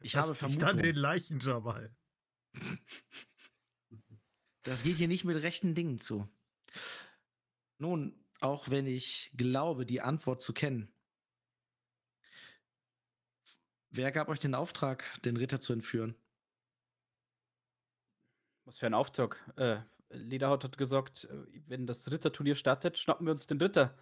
Ich Lass habe dich dann Vermutung. den Leichen, Jamal. Das geht hier nicht mit rechten Dingen zu. Nun, auch wenn ich glaube, die Antwort zu kennen. Wer gab euch den Auftrag, den Ritter zu entführen? Was für ein Auftrag. Äh, Lederhaut hat gesagt, äh, wenn das Ritterturnier startet, schnappen wir uns den Ritter.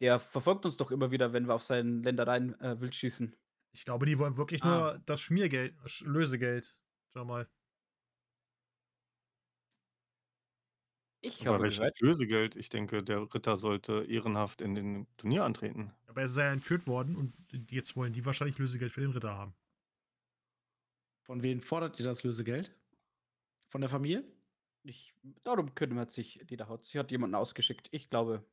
Der verfolgt uns doch immer wieder, wenn wir auf seinen Ländereien äh, wild schießen. Ich glaube, die wollen wirklich Ah. nur das Schmiergeld, Sch- Lösegeld, Jamal. Ich Aber habe welches Lösegeld? Ich denke, der Ritter sollte ehrenhaft in den Turnier antreten. Aber er ist ja entführt worden und jetzt wollen die wahrscheinlich Lösegeld für den Ritter haben. Von wem fordert ihr das Lösegeld? Von der Familie? ich, darum kümmert sich Lederhaut. Sie hat jemanden ausgeschickt. Ich glaube,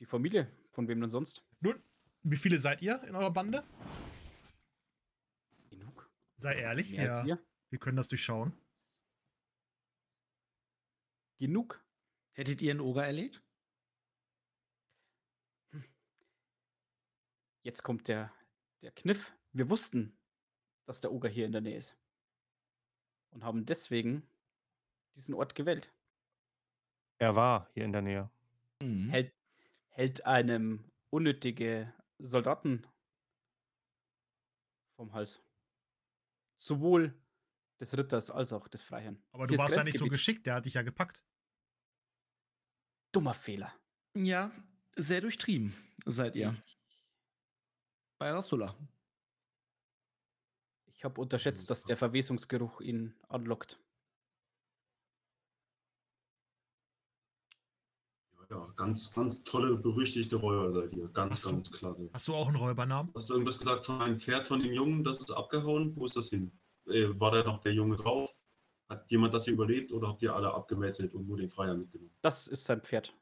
die Familie. Von wem denn sonst? Nun, wie viele seid ihr in eurer Bande? Genug. Sei ehrlich, Mehr als ihr. wir können das durchschauen. Genug. Hättet ihr einen Oger erlegt? Jetzt kommt der, der Kniff. Wir wussten, dass der Oger hier in der Nähe ist. Und haben deswegen diesen Ort gewählt. Er war hier in der Nähe. Mhm. Hält, hält einem unnötige Soldaten vom Hals. Sowohl des Ritters als auch des Freiherrn. Aber du Hier warst ja nicht so geschickt, der hat dich ja gepackt. Dummer Fehler. Ja, sehr durchtrieben seid ihr. Bei Rastula. Ich habe unterschätzt, dass der Verwesungsgeruch ihn anlockt. Ja, ganz, ganz tolle, berüchtigte Räuber seid ihr. Ganz, Hast du- ganz klasse. Hast du auch einen Räubernamen? Hast du irgendwas gesagt von einem Pferd von dem Jungen, das ist abgehauen? Wo ist das hin? Äh, war da noch der Junge drauf? Hat jemand das hier überlebt oder habt ihr alle abgemetzelt und nur den Freier mitgenommen? Das ist sein Pferd.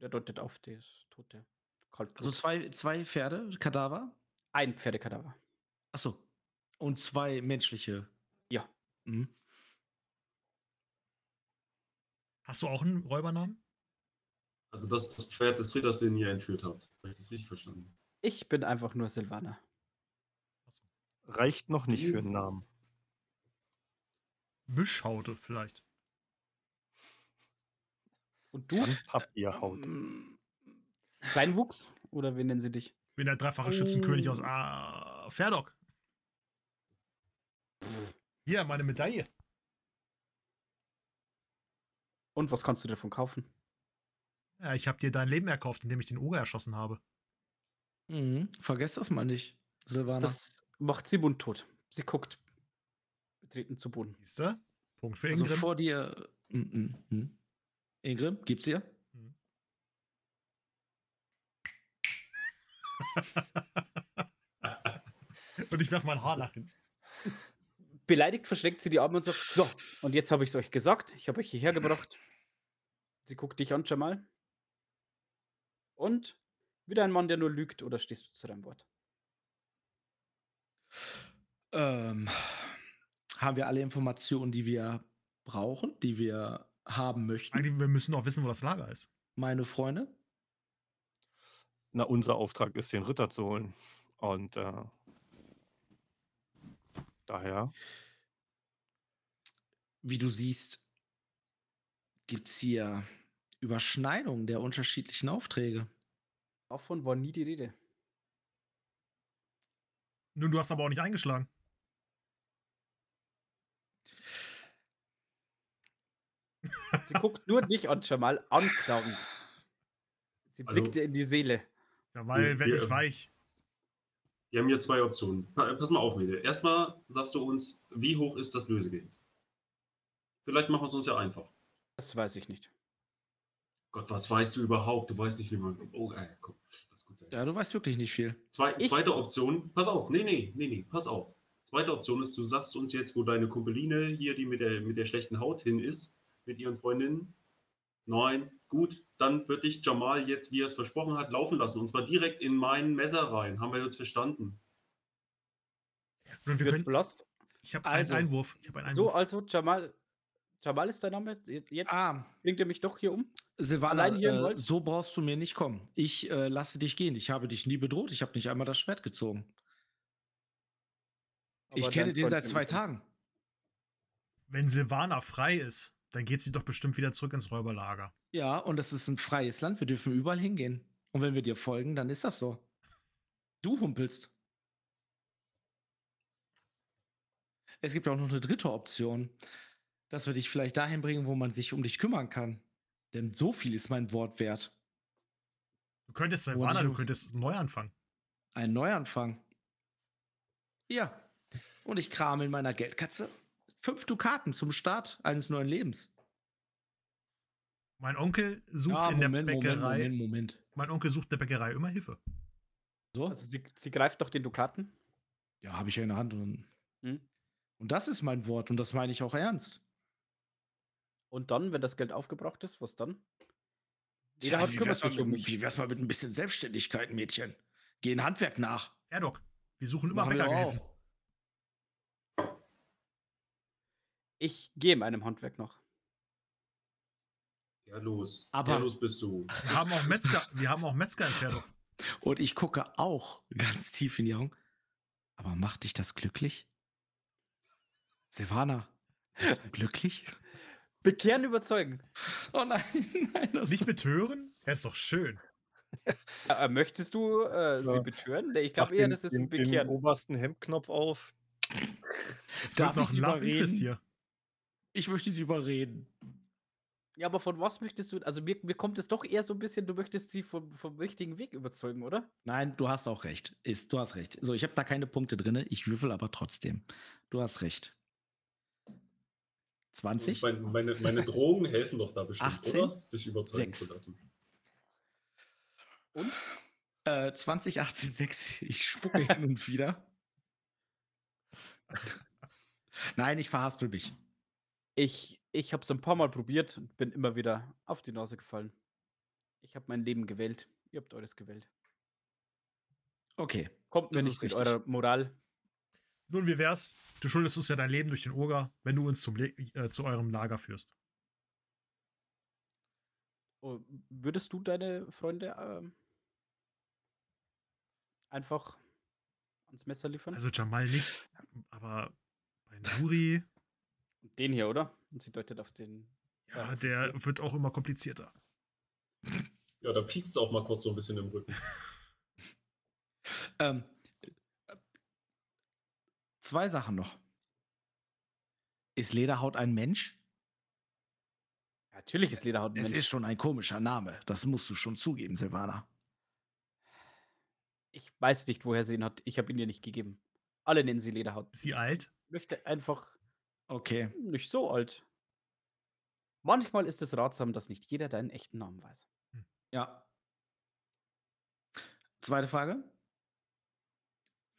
Der deutet auf das tote Kaltblut. Also zwei, zwei Pferde, Kadaver. ein Pferdekadaver. Achso. Und zwei menschliche. Ja. Mhm. Hast du auch einen Räubernamen? Also das ist das Pferd des Ritters, den ihr entführt habt. Habe ich das richtig verstanden? Ich bin einfach nur Silvaner. Reicht noch nicht für einen Namen. Mischhaute vielleicht. Und du? Dann Papierhaut. Kleinwuchs? Oder wie nennen sie dich? Ich bin der dreifache Schützenkönig aus Oh. ah, Ferdok. Hier, meine Medaille. Und was kannst du davon kaufen? Ja, ich habe dir dein Leben erkauft, indem ich den Oger erschossen habe. Mhm. Vergesst das mal nicht, Silvana. Das macht sie mundtot. Sie guckt betreten zu Boden. Siehst du? Punkt für also Ingrid. vor dir. Mhm. mhm. Ingrid, gibt's ihr? und ich werfe mein Haar nach hin. Beleidigt verschränkt sie die Arme und sagt: So, und jetzt habe ich es euch gesagt. Ich habe euch hierher gebracht. Sie guckt dich an, Jamal. Und wieder ein Mann, der nur lügt, oder stehst du zu deinem Wort? Ähm, haben wir alle Informationen, die wir brauchen, die wir haben möchten, Eigentlich, wir müssen auch wissen, wo das Lager ist. meine Freunde? Na, unser Auftrag ist, den Ritter zu holen. Und äh, daher, Wie du siehst, gibt es hier Überschneidungen der unterschiedlichen Aufträge. Davon war nie die Rede. Nun, du hast aber auch nicht eingeschlagen. Sie guckt nur dich an, Jamal, anklagend. Sie Also- blickt dir in die Seele. Ja, weil, Wir- wenn wir- ich weich. Wir haben hier zwei Optionen. Pa- Pass mal auf, Mede. Erstmal sagst du uns, wie hoch ist das Lösegeld? Vielleicht machen wir es uns ja einfach. Das weiß ich nicht. Gott, was weißt du überhaupt? Du weißt nicht, wie man. Oh, ey, guck. Das ist gut sein. Ja, du weißt wirklich nicht viel. Zwei, zweite Option, pass auf, nee, nee, nee, nee, pass auf. Zweite Option ist, du sagst uns jetzt, wo deine Kumpeline hier, die mit der, mit der schlechten Haut hin ist, mit ihren Freundinnen. Nein, gut, dann wird dich Jamal jetzt, wie er es versprochen hat, laufen lassen. Und zwar direkt in mein Messer rein. Haben wir uns verstanden? Und wir können, Blast. ich habe Also, einen Einwurf. Ich habe einen So, Einwurf. also, Jamal. Jamal ist dein Name. Jetzt Ah, bringt er mich doch hier um. Silvana, Allein hier äh, so brauchst du mir nicht kommen. Ich äh, lasse dich gehen. Ich habe dich nie bedroht. Ich habe nicht einmal das Schwert gezogen. ich Aber kenne dein den seit zwei. Tagen. Wenn Silvana frei ist, dann geht sie doch bestimmt wieder zurück ins Räuberlager. Ja, und das ist ein freies Land. Wir dürfen überall hingehen. Und wenn wir dir folgen, dann ist das so. Du humpelst. Es gibt auch noch eine dritte Option, dass wir dich vielleicht dahin bringen, wo man sich um dich kümmern kann. Denn so viel ist mein Wort wert. Du könntest Silvana, du könntest neu anfangen. Ein Neuanfang. Ja. Und ich krame in meiner Geldkatze fünf Dukaten zum Start eines neuen Lebens. Mein Onkel sucht in Moment, der Moment, Bäckerei. Moment, Moment. Mein Onkel sucht in der Bäckerei immer Hilfe. So? Also sie, sie greift doch den Dukaten. ja, habe ich ja in der Hand. Und, Hm? und das ist mein Wort und das meine ich auch ernst. Und dann, wenn das Geld aufgebraucht ist, was dann? Jeder hat wie kümmert wär's mal sich um mit- mich. Wie wär's mal mit ein bisschen Selbstständigkeit, Mädchen? Geh in Handwerk nach. Ja, Doc. Wir suchen immer Machen wir doch Bäckerhilfen. auch. Ich gehe in meinem Handwerk noch. Ja, los. Aber- ja, los bist du. Wir haben auch Metzger, wir haben auch Metzger in Pferde. Und ich gucke auch ganz tief in die Augen. Aber macht dich das glücklich? Silvana, bist du glücklich? Bekehren überzeugen. Oh nein, nein, das Nicht betören? Ja, ist doch schön. Äh, möchtest du äh, sie betören? Ich glaube eher, den- das ist den, ein den Bekehren. obersten Hemdknopf auf. Es Darf wird noch ich ein Love hier. Ich möchte sie überreden. Ja, aber von was möchtest du? Also mir, mir kommt es doch eher so ein bisschen, du möchtest sie vom, vom richtigen Weg überzeugen, oder? Nein, du hast auch recht. Ist, du hast recht. So, ich habe da keine Punkte drin. Ich würfel aber trotzdem. Du hast recht. 20? Meine, meine, meine Drogen helfen doch da bestimmt, 18? oder? Sich überzeugen Sechs. zu lassen. Und? Äh, 20, 18, 6. Ich spucke hin und wieder. Nein, ich verhaspel mich. Ich, ich habe es ein paar Mal probiert und bin immer wieder auf die Nase gefallen. Ich habe mein Leben gewählt. Ihr habt eures gewählt. Okay. Kommt mir nicht mit richtig. eurer Moral. Nun, wie wär's? Du schuldest uns ja dein Leben durch den Oger, wenn du uns zum Le äh, zu eurem Lager führst. Oh, würdest du deine Freunde ähm, einfach ans Messer liefern? Also Jamal nicht, aber bei Nuri, Den hier, oder? Und sie deutet auf den. ja, Ja, der offiziell. wird auch immer komplizierter. Ja, da piekt es auch mal kurz so ein bisschen im Rücken. Ähm, zwei Sachen noch. Ist Lederhaut ein Mensch? Natürlich ist Lederhaut ein Es Mensch. ist schon ein komischer Name. Das musst du schon zugeben, Silvana. Ich weiß nicht, woher sie ihn hat. Ich habe ihn ihr nicht gegeben. Alle nennen sie Lederhaut. Ist sie alt? Ich möchte einfach Okay. nicht so alt. Manchmal ist es ratsam, dass nicht jeder deinen echten Namen weiß. Ja. Zweite Frage.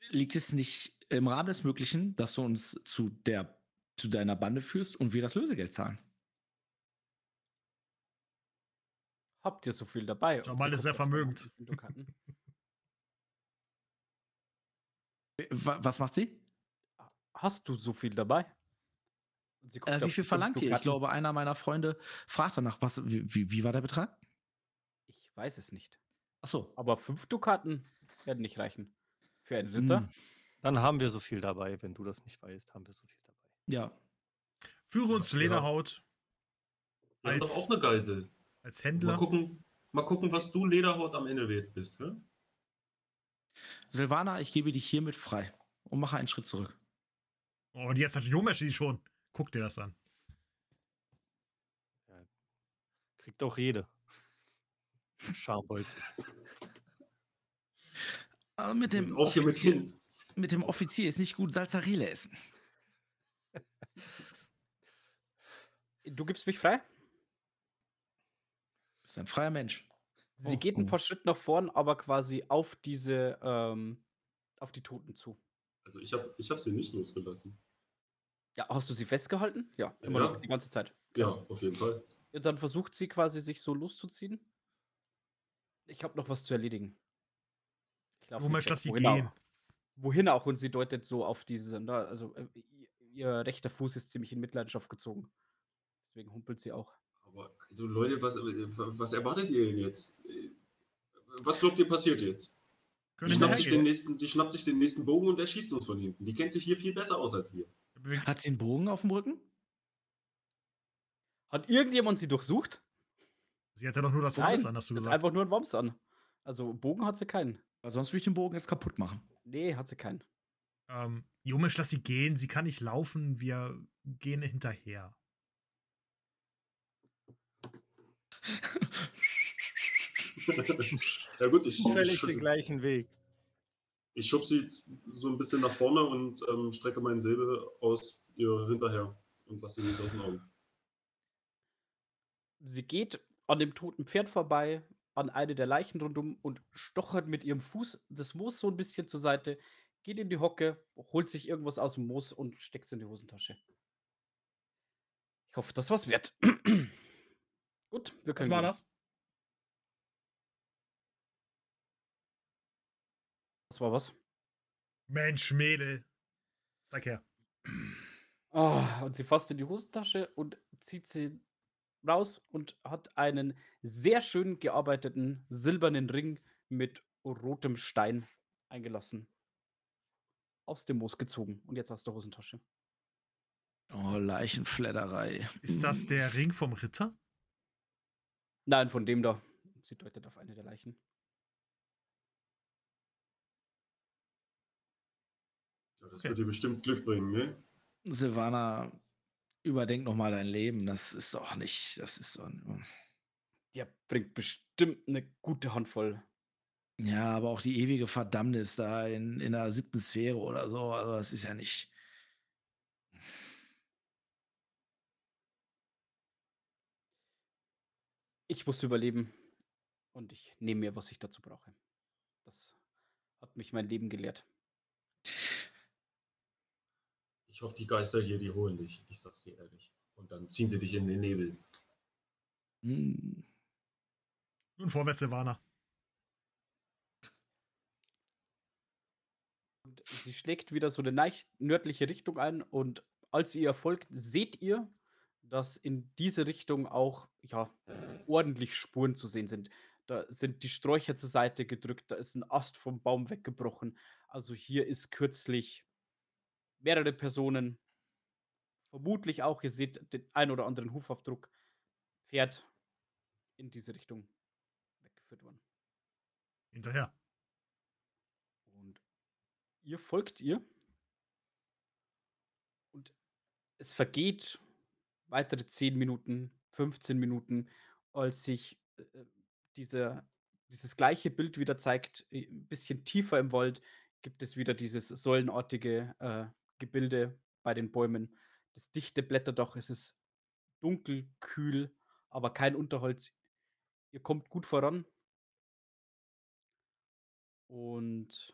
Liegt es nicht im Rahmen des Möglichen, dass du uns zu, der, zu deiner Bande führst und wir das Lösegeld zahlen? Habt ihr so viel dabei? Jamal sie ist meine vermögend. Was macht sie? Hast du so viel dabei? Sie guckt Äh, wie viel verlangt ihr? Ich glaube, einer meiner Freunde fragt danach, was, wie, wie, wie war der Betrag? Ich weiß es nicht. Achso. Aber fünf Dukaten werden nicht reichen. Für einen Ritter? Hm, Dann haben wir so viel dabei. Wenn du das nicht weißt, haben wir so viel dabei. ja. Führe uns zu Ja. Lederhaut Wir haben doch Als- auch eine Geisel. als Mal Händler. gucken, mal gucken, was du Lederhaut am Ende wert bist. Hä? Silvana, ich gebe dich hiermit frei und mache einen Schritt zurück. Oh, und jetzt hat Jomesh die schon. Guck dir das an. Kriegt auch jede. Schambolzen. Aber mit dem, auf hier mit hin. mit dem Offizier ist nicht gut Salzarille essen. Du gibst mich frei? Du bist ein freier Mensch. Sie Oh, geht ein oh. paar Schritte nach vorn, aber quasi auf diese, ähm, auf die Toten zu. Also ich habe ich hab sie nicht losgelassen. Ja, hast du sie festgehalten? Ja, immer Ja. noch die ganze Zeit. Ja, auf jeden Fall. Ja, dann versucht sie quasi, sich so loszuziehen. Ich habe noch was zu erledigen. Ich nicht weg, lass sie wohin gehen. Auch, wohin auch und sie deutet so auf diese, ne, also äh, ihr, ihr rechter Fuß ist ziemlich in Mitleidenschaft gezogen. Deswegen humpelt sie auch. Aber also Leute, was, was erwartet ihr denn jetzt? Was glaubt ihr passiert jetzt? Die schnappt, sich den nächsten, die schnappt sich den nächsten Bogen und erschießt uns von hinten. Die kennt sich hier viel besser aus als wir. Hat sie einen Bogen auf dem Rücken? Hat irgendjemand sie durchsucht? Sie hatte doch nur das Nein, Wams an, hast du sie hat gesagt. einfach nur einen Wams an. Also Bogen hat sie keinen. Weil sonst würde ich den Bogen jetzt kaputt machen. Nee, hat sie keinen. Ähm, Jomesh, lass sie gehen. Sie kann nicht laufen. Wir gehen hinterher. ja gut, ich, Zufällig ich, den gleichen Weg. Ich schub sie so ein bisschen nach vorne und ähm, strecke meinen Säbel aus ihr hinterher und lasse sie nicht aus den Augen. Sie geht an dem toten Pferd vorbei, an eine der Leichen rundum und stochert mit ihrem Fuß das Moos so ein bisschen zur Seite, geht in die Hocke, holt sich irgendwas aus dem Moos und steckt es in die Hosentasche. Ich hoffe, das war's wert. Gut, wir Was können war gehen. das? Das war was? Mensch, Mädel. Sag her. Ah, und sie fasst in die Hosentasche und zieht sie raus und hat einen sehr schön gearbeiteten silbernen Ring mit rotem Stein eingelassen. Aus dem Moos gezogen und jetzt aus der Hosentasche. Oh, Leichenfledderei. Ist das der Ring vom Ritter? Nein, von dem da. Sie deutet auf eine der Leichen. Das Okay. wird dir bestimmt Glück bringen, ne? Silvana, überdenk noch mal dein Leben. Das ist doch nicht, das ist doch. Der bringt bestimmt eine gute Handvoll. Ja, aber auch die ewige Verdammnis da in, in der siebten Sphäre oder so. Also, das ist ja nicht. Ich muss überleben und ich nehme mir, was ich dazu brauche. Das hat mich mein Leben gelehrt. Ich hoffe, die Geister hier, die holen dich. Ich sag's dir ehrlich. Und dann ziehen sie dich in den Nebel. Hm. Nun vorwärts, Silvana. Und sie schlägt wieder so eine nördliche Richtung ein und als ihr erfolgt, seht ihr, dass in diese Richtung auch ja, ordentlich Spuren zu sehen sind. Da sind die Sträucher zur Seite gedrückt, da ist ein Ast vom Baum weggebrochen. Also hier ist kürzlich mehrere Personen, vermutlich auch, ihr seht den ein oder anderen Hufabdruck, Pferd in diese Richtung weggeführt worden. Hinterher. Und ihr folgt ihr. Und es vergeht weitere 10 Minuten, 15 Minuten, als sich äh, äh, dieser, dieses gleiche Bild wieder zeigt. Ein bisschen tiefer im Wald gibt es wieder dieses säulenartige äh, Gebilde bei den Bäumen. Das dichte Blätterdach, es ist dunkel, kühl, aber kein Unterholz. Ihr kommt gut voran. Und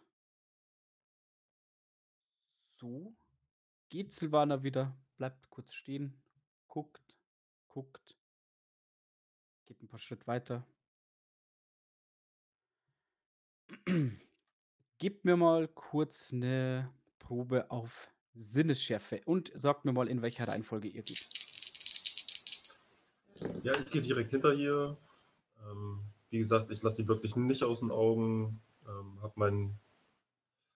so geht Silvana wieder, bleibt kurz stehen, guckt, guckt, geht ein paar Schritt weiter. Gebt mir mal kurz eine Probe auf Sinnesschärfe und sagt mir mal, in welcher Reihenfolge ihr geht. Ja, ich gehe direkt hinter ihr. Ähm, wie gesagt, ich lasse sie wirklich nicht aus den Augen. Ähm, habe meinen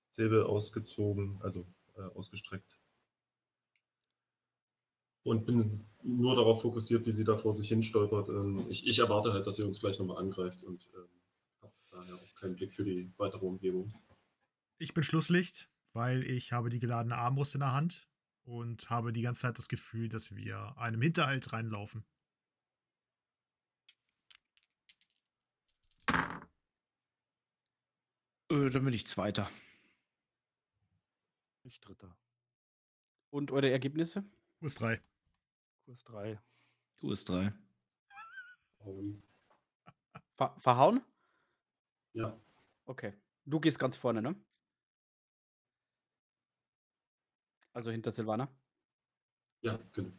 Säbel ausgezogen, also äh, ausgestreckt. Und bin nur darauf fokussiert, wie sie da vor sich hin stolpert. Ähm, ich, ich erwarte halt, dass sie uns gleich nochmal angreift und ähm, habe daher auch keinen Blick für die weitere Umgebung. Ich bin Schlusslicht, weil ich habe die geladene Armbrust in der Hand und habe die ganze Zeit das Gefühl, dass wir einem Hinterhalt reinlaufen. Äh, dann bin ich Zweiter. Ich Dritter. Und eure Ergebnisse? Kurs 3. Kurs 3. US3. Ähm, Ver verhauen? ja, Okay. Du gehst ganz vorne, ne? Also hinter Silvana. ja, genau.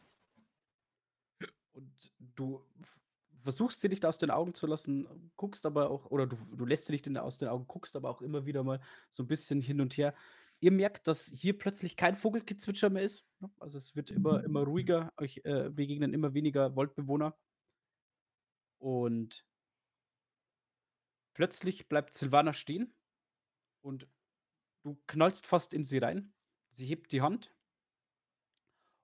Und du versuchst sie nicht aus den Augen zu lassen, guckst aber auch, oder du, du lässt sie nicht aus den Augen, guckst aber auch immer wieder mal so ein bisschen hin und her. Ihr merkt, dass hier plötzlich kein Vogelgezwitscher mehr ist. ne? Also es wird immer, immer ruhiger, euch äh, begegnen immer weniger Waldbewohner. Und plötzlich bleibt Silvana stehen und du knallst fast in sie rein. Sie hebt die Hand.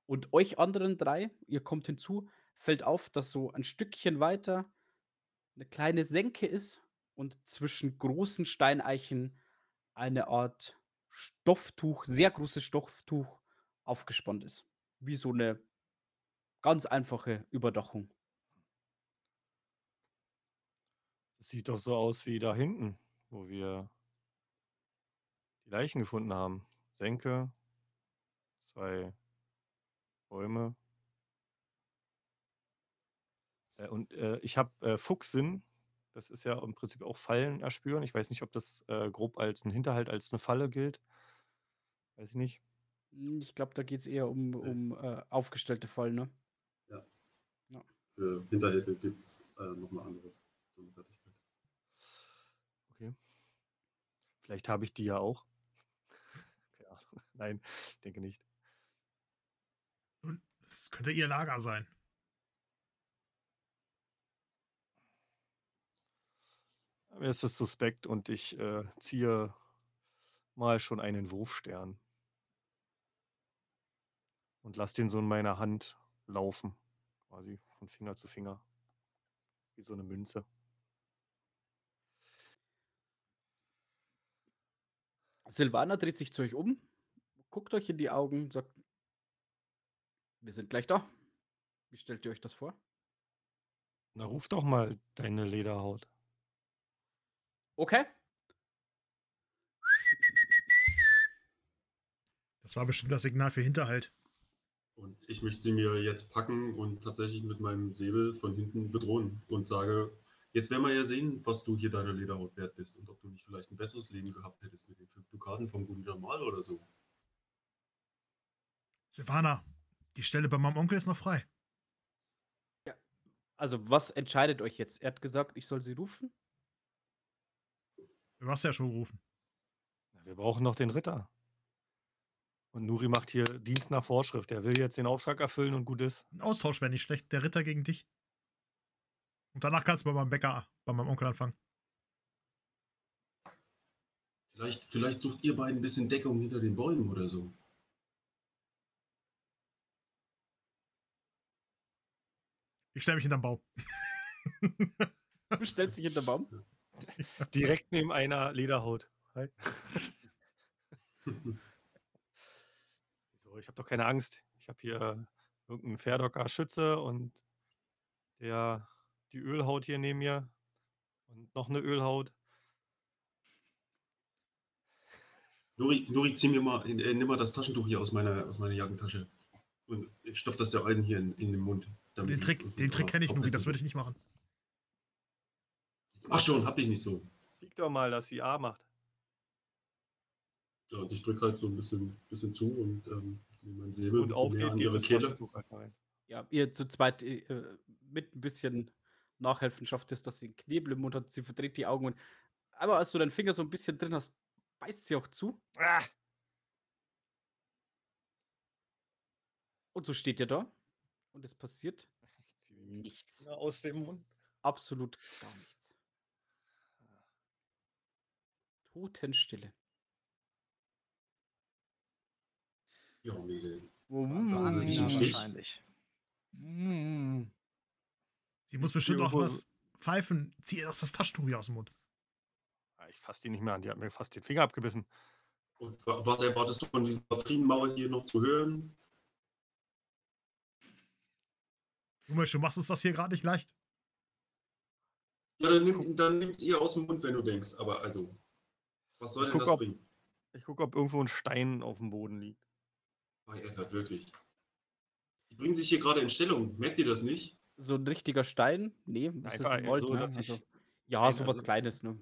Und euch anderen drei, ihr kommt hinzu, fällt auf, dass so ein Stückchen weiter eine kleine Senke ist und zwischen großen Steineichen eine Art Stofftuch, sehr großes Stofftuch aufgespannt ist. Wie so eine ganz einfache Überdachung. Sieht doch so aus wie da hinten, wo wir die Leichen gefunden haben. Senke, zwei Bäume. Äh, und äh, ich habe äh, Fuchssinn. Das ist ja im Prinzip auch Fallen erspüren. Ich weiß nicht, ob das äh, grob als ein Hinterhalt, als eine Falle gilt. Weiß ich nicht. Hm, ich glaube, da geht es eher um, um äh, aufgestellte Fallen, ne? Für Hinterhälte gibt es äh, nochmal anderes. So eine Fertigkeit. Okay. Vielleicht habe ich die ja auch. Nein, ich denke nicht. Nun, das könnte ihr Lager sein. Mir ist das suspekt und ich äh, ziehe mal schon einen Wurfstern. Und lasse den so in meiner Hand laufen. Quasi von Finger zu Finger. Wie so eine Münze. Silvana dreht sich zu euch um, guckt euch in die Augen und sagt: Wir sind gleich da. Wie stellt ihr euch das vor? Na, ruf doch mal deine Lederhaut. Okay. Das war bestimmt das Signal für Hinterhalt. Und ich möchte sie mir jetzt packen und tatsächlich mit meinem Säbel von hinten bedrohen und sage, jetzt werden wir ja sehen, was du hier deiner Lederhaut wert bist und ob du nicht vielleicht ein besseres Leben gehabt hättest mit den fünf Dukaten vom guten Jamal oder so. Silvana, die Stelle bei meinem Onkel ist noch frei. Also, was entscheidet euch jetzt? Er hat gesagt, ich soll sie rufen. Du hast ja schon gerufen. Wir brauchen noch den Ritter. Und Nuri macht hier Dienst nach Vorschrift. Er will jetzt den Auftrag erfüllen und gut ist. Ein Austausch wäre nicht schlecht. Der Ritter gegen dich. Und danach kannst du bei meinem Bäcker, bei meinem Onkel anfangen. Vielleicht, vielleicht sucht ihr beiden ein bisschen Deckung hinter den Bäumen oder so. Ich stelle mich hinterm Baum. Du stellst dich hinter den Baum. Direkt neben einer Lederhaut. Hi. so, ich habe doch keine Angst. Ich habe hier irgendeinen Fairdocker Schütze und der die Ölhaut hier neben mir und noch eine Ölhaut. Nuri, Nuri, zieh mir mal, äh, nimm mal das Taschentuch hier aus meiner, aus meiner Jackentasche. Und stopf das der einen hier in, in den Mund. Damit Den Trick, den Trick kenne ich, draufsetzen Das würde ich nicht machen. Ach schon, hab ich nicht so. Flieg doch mal, dass sie A macht. Ja, und ich drücke halt so ein bisschen, bisschen zu und ähm, nehme mein Säbel Und bisschen auf geht an ihre Kehle. Ja, ihr zu zweit äh, mit ein bisschen Nachhelfen schafft es, dass sie einen Knebel im Mund hat. Sie verdreht die Augen und. Aber als du deinen Finger so ein bisschen drin hast, beißt sie auch zu. Ah! Und so steht ihr da. Und es passiert nichts. Aus dem Mund. Absolut gar nichts. Totenstille. Ja, Mädel. Mm. Ist ein Ja, Stich. wahrscheinlich. Mm. Sie muss bestimmt auch was pfeifen. Zieh ihr doch das Taschentuch wieder aus dem Mund. Ah, Ich fasse die nicht mehr an. Die hat mir fast den Finger abgebissen. Und wa- was erwartest du von dieser Patrinenmauer hier noch zu hören? Junge, du machst uns das hier gerade nicht leicht. Ja, dann, nimm, dann nimmst ihr aus dem Mund, wenn du denkst. Aber also, was soll Ich denn guck, das ob- bringen? Ich gucke, ob irgendwo ein Stein auf dem Boden liegt. Bei Eckert, wirklich. Die bringen sich hier gerade in Stellung. Merkt ihr das nicht? So ein richtiger Stein? Nee, das ist ein Volt, so, ne? dass ich Also, ja, sowas also- Kleines, ne?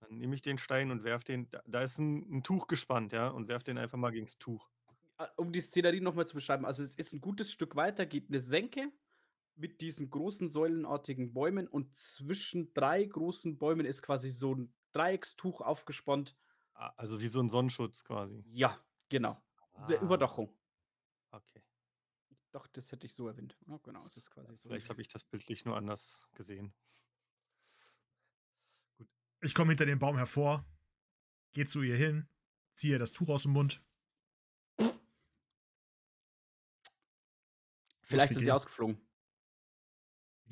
Dann nehme ich den Stein und werf den. Da, da ist ein, ein Tuch gespannt, ja, und werf den einfach mal gegens Tuch. Ah, Um die Szenerie nochmal zu beschreiben, also es ist ein gutes Stück weiter, geht eine Senke mit diesen großen säulenartigen Bäumen und zwischen drei großen Bäumen ist quasi so ein Dreieckstuch aufgespannt. Also wie so ein Sonnenschutz quasi. Ja, genau. Der Ah, Überdachung. Okay. Doch, das hätte ich so erwähnt. Ja, genau, es ist quasi so. Vielleicht habe ich das bildlich nur anders gesehen. Ich komme hinter dem Baum hervor, gehe zu ihr hin, ziehe ihr das Tuch aus dem Mund. Vielleicht sind sie ausgeflogen.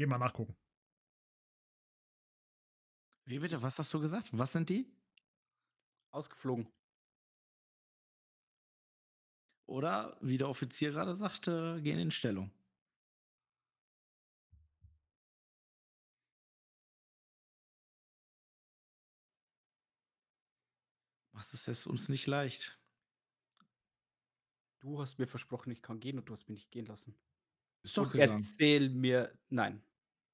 Geh mal nachgucken. Wie bitte? Was hast du gesagt? Was sind die? Ausgeflogen. Oder, wie der Offizier gerade sagte, gehen in Stellung. Was ist es uns nicht leicht? Du hast mir versprochen, ich kann gehen und du hast mich nicht gehen lassen. Ist doch und gegangen. erzähl mir. Nein.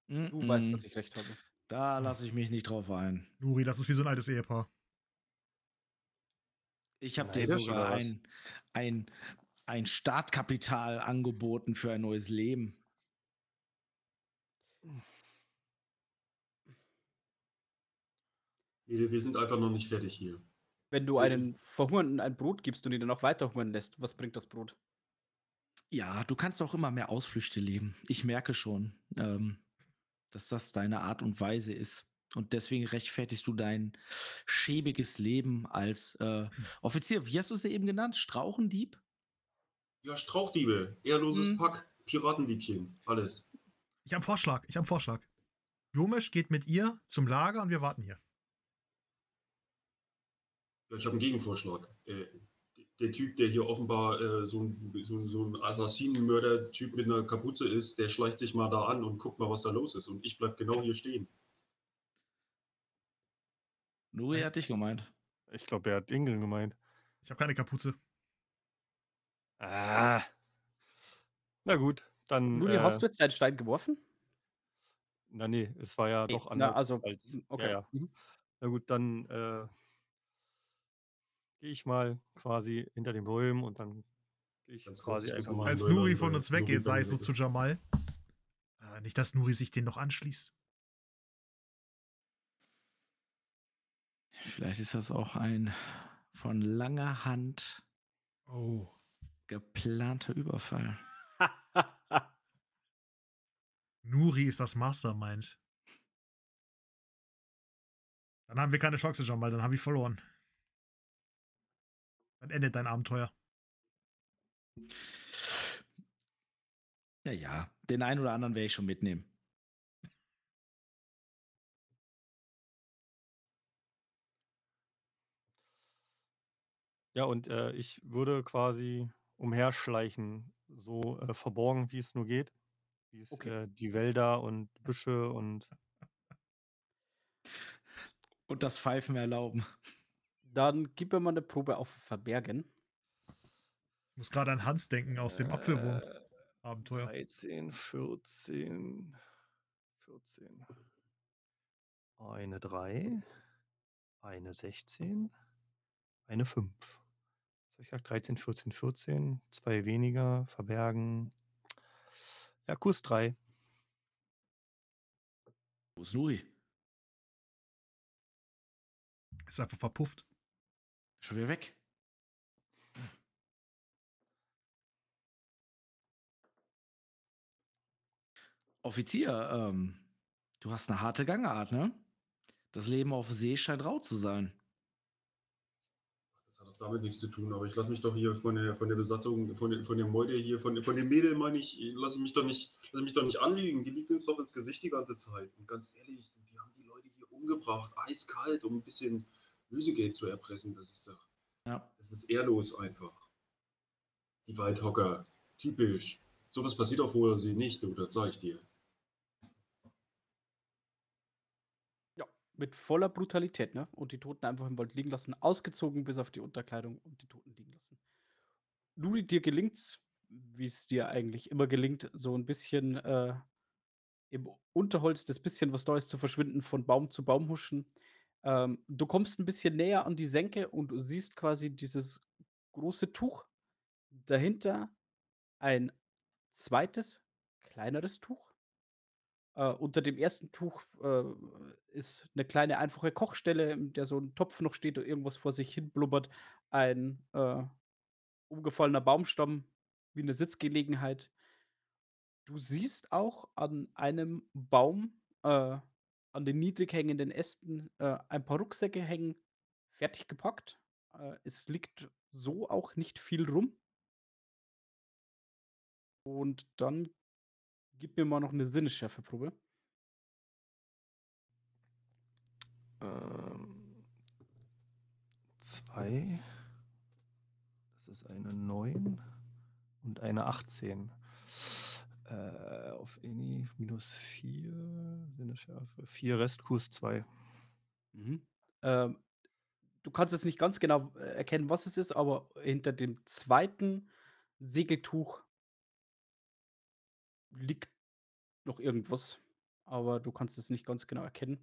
Du weißt, dass ich recht habe. Da lasse ich mich nicht drauf ein. Nuri, das ist wie so ein altes Ehepaar. Ich habe dir sogar ein, ein, ein Startkapital angeboten für ein neues Leben. Wir, wir sind einfach noch nicht fertig hier. Wenn du einen Verhungernden ein Brot gibst und ihn dann auch weiter hungern lässt, was bringt das Brot? Ja, du kannst auch immer mehr Ausflüchte leben. Ich merke schon, ähm, dass das deine Art und Weise ist. Und deswegen rechtfertigst du dein schäbiges Leben als äh, Offizier. Wie hast du es eben genannt? Strauchendieb? Ja, Strauchdiebe, ehrloses Hm. Pack, Piratendiebchen, alles. Ich habe einen Vorschlag. Ich habe einen Vorschlag. Jomesch geht mit ihr zum Lager und wir warten hier. Ja, ich habe einen Gegenvorschlag. Äh, der Typ, der hier offenbar äh, so ein, so so ein Assassinenmörder-Typ mit einer Kapuze ist, der schleicht sich mal da an und guckt mal, was da los ist. Und ich bleib genau hier stehen. Nuri hat dich gemeint. Ich glaube, er hat Ingeln gemeint. Ich habe keine Kapuze. Ah. Na gut, dann. Nuri, äh, hast du jetzt deinen Stein geworfen? Na nee, es war ja Nee, doch na, anders also, als. okay. Ja, ja. Mhm. Na gut, dann äh, gehe ich mal quasi hinter den Bäumen und dann gehe ich Ganz quasi ich einfach mal. Als Nuri von uns weggeht, sage ich so zu. Jamal. Äh, nicht, dass Nuri sich den noch anschließt. Vielleicht ist das auch ein von langer Hand Oh. geplanter Überfall. Nuri ist das Mastermind. Dann haben wir keine Chance, Jamal. Dann haben wir verloren. Dann endet dein Abenteuer. Ja, ja. Den einen oder anderen werde ich schon mitnehmen. Ja, und äh, ich würde quasi umherschleichen, so äh, verborgen, wie es nur geht. Wie es Okay. äh, die Wälder und Büsche und Und das Pfeifen erlauben. Dann gib mir mal eine Probe auf Verbergen. Ich muss gerade an Hans denken aus dem äh, Apfelwurm-Abenteuer. 13, 14, 14. Eine 3, eine 16, eine 5. Was hab ich gesagt? 13, 14, 14, zwei weniger, verbergen. Ja, Kuss 3. Wo ist Nuri? Ist einfach verpufft. Schon wieder weg. Offizier, ähm, du hast eine harte Gangart, ne? Das Leben auf See scheint rau zu sein. Das hat auch damit nichts zu tun, aber ich lasse mich doch hier von der, von der Besatzung, von der, von der Meute hier, von, von dem Mädel, meine ich, lasse mich doch nicht, lasse mich doch nicht anlügen. Die liegt uns doch ins Gesicht die ganze Zeit. Und ganz ehrlich, die haben die Leute hier umgebracht, eiskalt, um ein bisschen Lösegeld zu erpressen. Das ist doch, Ja. das ist ehrlos einfach. Die Waldhocker, typisch. Sowas passiert auf hoher See nicht, du, das sag ich dir. Ja, mit voller Brutalität, ne? Und die Toten einfach im Wald liegen lassen, ausgezogen bis auf die Unterkleidung und die Toten liegen lassen. Nuri, dir gelingt's, wie es dir eigentlich immer gelingt, so ein bisschen äh, im Unterholz das bisschen, was da ist, zu verschwinden, von Baum zu Baum huschen. Ähm, du kommst ein bisschen näher an die Senke und du siehst quasi dieses große Tuch. Dahinter ein zweites, kleineres Tuch. Äh, unter dem ersten Tuch äh, ist eine kleine, einfache Kochstelle, in der so ein Topf noch steht und irgendwas vor sich hin blubbert. Ein äh, umgefallener Baumstamm wie eine Sitzgelegenheit. Du siehst auch an einem Baum, äh, an den niedrig hängenden Ästen, äh, ein paar Rucksäcke hängen, fertig gepackt. Äh, es liegt so auch nicht viel rum. Und dann gib mir mal noch eine Sinnesschärfeprobe. Ähm, zwei. Das ist eine 9 und eine 18. Äh, auf Any minus 4, Sinneschärfe. 4 Restkurs 2. Mhm. Ähm, du kannst jetzt nicht ganz genau äh, erkennen, was es ist, aber hinter dem zweiten Segeltuch liegt noch irgendwas. aber du kannst es nicht ganz genau erkennen.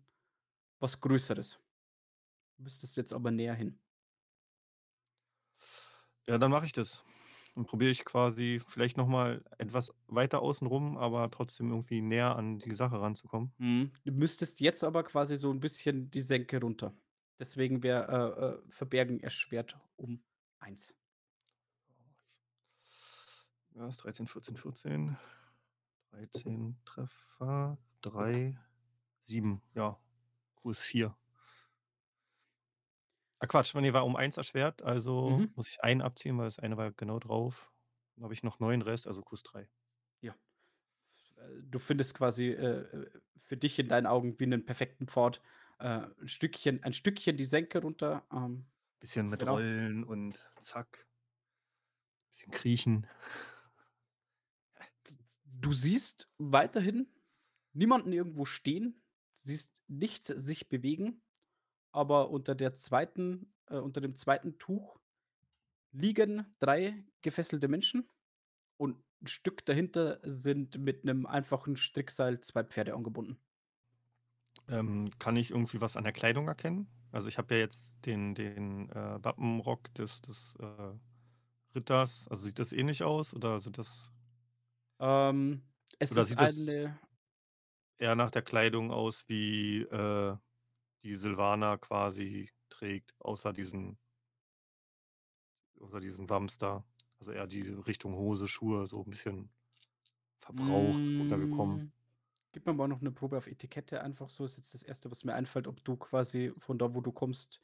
Was Größeres. Müsstest jetzt aber näher hin. Ja, dann mache ich das. Dann probiere ich quasi vielleicht noch mal etwas weiter außen rum, aber trotzdem irgendwie näher an die Sache ranzukommen. Mhm. Du müsstest jetzt aber quasi so 'n bisschen die Senke runter. Deswegen wäre, äh, äh, Verbergen erschwert um 1. Ja, ist 13, 14, 14. 13 Treffer, 3, 7. Ja, Kurs 4. Ah, Quatsch, ne, war um 1 erschwert, also Mhm. muss ich einen abziehen, weil das eine war genau drauf. Dann habe ich noch 9 Rest, also Kurs 3. Ja. Äh, du findest quasi, äh, äh, für dich in deinen Augen wie 'nen perfekten Pfad, äh, 'n Stückchen ein Stückchen die Senke runter, ähm, Bisschen mit genau. Rollen und zack. Bisschen kriechen. Du siehst weiterhin niemanden irgendwo stehen, siehst nichts sich bewegen, aber unter der zweiten äh, unter dem zweiten Tuch liegen 3 gefesselte Menschen und 'n Stück dahinter sind mit 'nem einfachen Strickseil 2 Pferde angebunden. Ähm, kann ich irgendwie was an der Kleidung erkennen? Also, ich habe ja jetzt den den, äh, Wappenrock des des, äh, Ritters. Also, sieht das ähnlich aus oder sind das Ähm, es oder ist sieht das eine eher nach der Kleidung aus, wie, äh, die Silvaner quasi trägt, außer diesen außer diesen Wams da. Also, eher diese Richtung Hose, Schuhe, so 'n bisschen verbraucht, runtergekommen. Hm, gib mir mal noch 'ne Probe auf Etikette einfach so. Ist jetzt das Erste, was mir einfällt, ob du quasi von da, wo du kommst,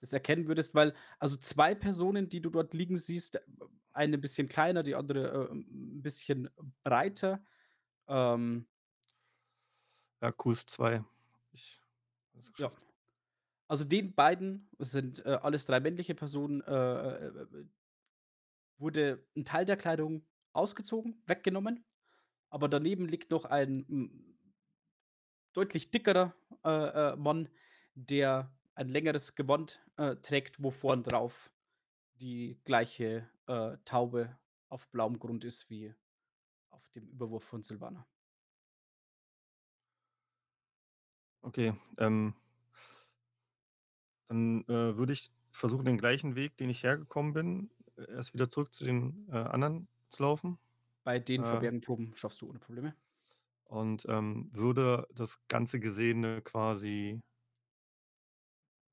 das erkennen würdest, weil also 2 Personen, die du dort liegen siehst, eine bisschen kleiner, die andere, äh, 'n bisschen breiter. Ähm Ja, Kurs 2. Ich es Ja. geschafft. Also, den beiden sind, äh, alles 3 männliche Personen, äh, äh, äh, äh wurde 'n Teil der Kleidung ausgezogen, weggenommen, aber daneben liegt noch ein, hm deutlich dickerer, äh, Mann, der ein längeres Gewand, trägt, wo vorn drauf die gleiche, Taube auf blauem Grund ist wie auf dem Überwurf von Silvaner. Okay, ähm dann, äh, würde ich versuchen, den gleichen Weg, den ich hergekommen bin, äh, erst wieder zurück zu den, äh, anderen zu laufen. Bei den Äh Verbergen-Proben schaffst du ohne Probleme. und, ähm, würde das ganze Gesehene quasi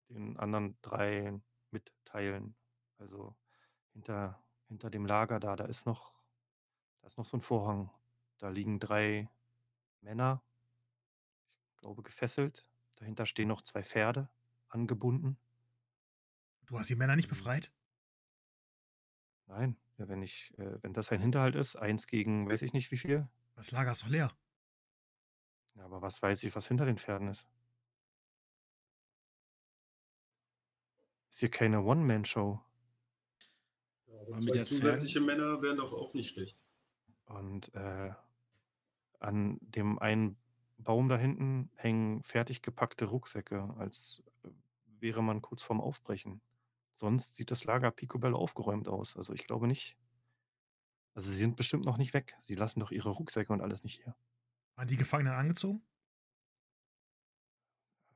den anderen 3 mitteilen. Also, hinter hinter dem Lager da, da ist noch da ist noch so 'n Vorhang. Da liegen 3 Männer glaube, gefesselt. Dahinter stehen noch 2 Pferde, angebunden. Du hast die Männer nicht Und befreit? Nein, ja, wenn ich äh, wenn das ein Hinterhalt ist, 1 gegen weiß ich nicht wie viel. Das Lager ist doch leer. Ja, aber was weiß ich, was hinter den Pferden ist? Ist hier keine One-Man-Show. Ja, aber Aber mit 2 den zusätzliche Männer wären doch auch nicht schlecht. Und, äh, an dem einen Baum da hinten hängen fertig gepackte Rucksäcke, als, äh, wäre man kurz vorm Aufbrechen. Sonst sieht das Lager picobello aufgeräumt aus. Also, ich glaube nicht also, sie sind bestimmt noch nicht weg. Sie lassen doch ihre Rucksäcke und alles nicht hier. Waren die Gefangenen angezogen?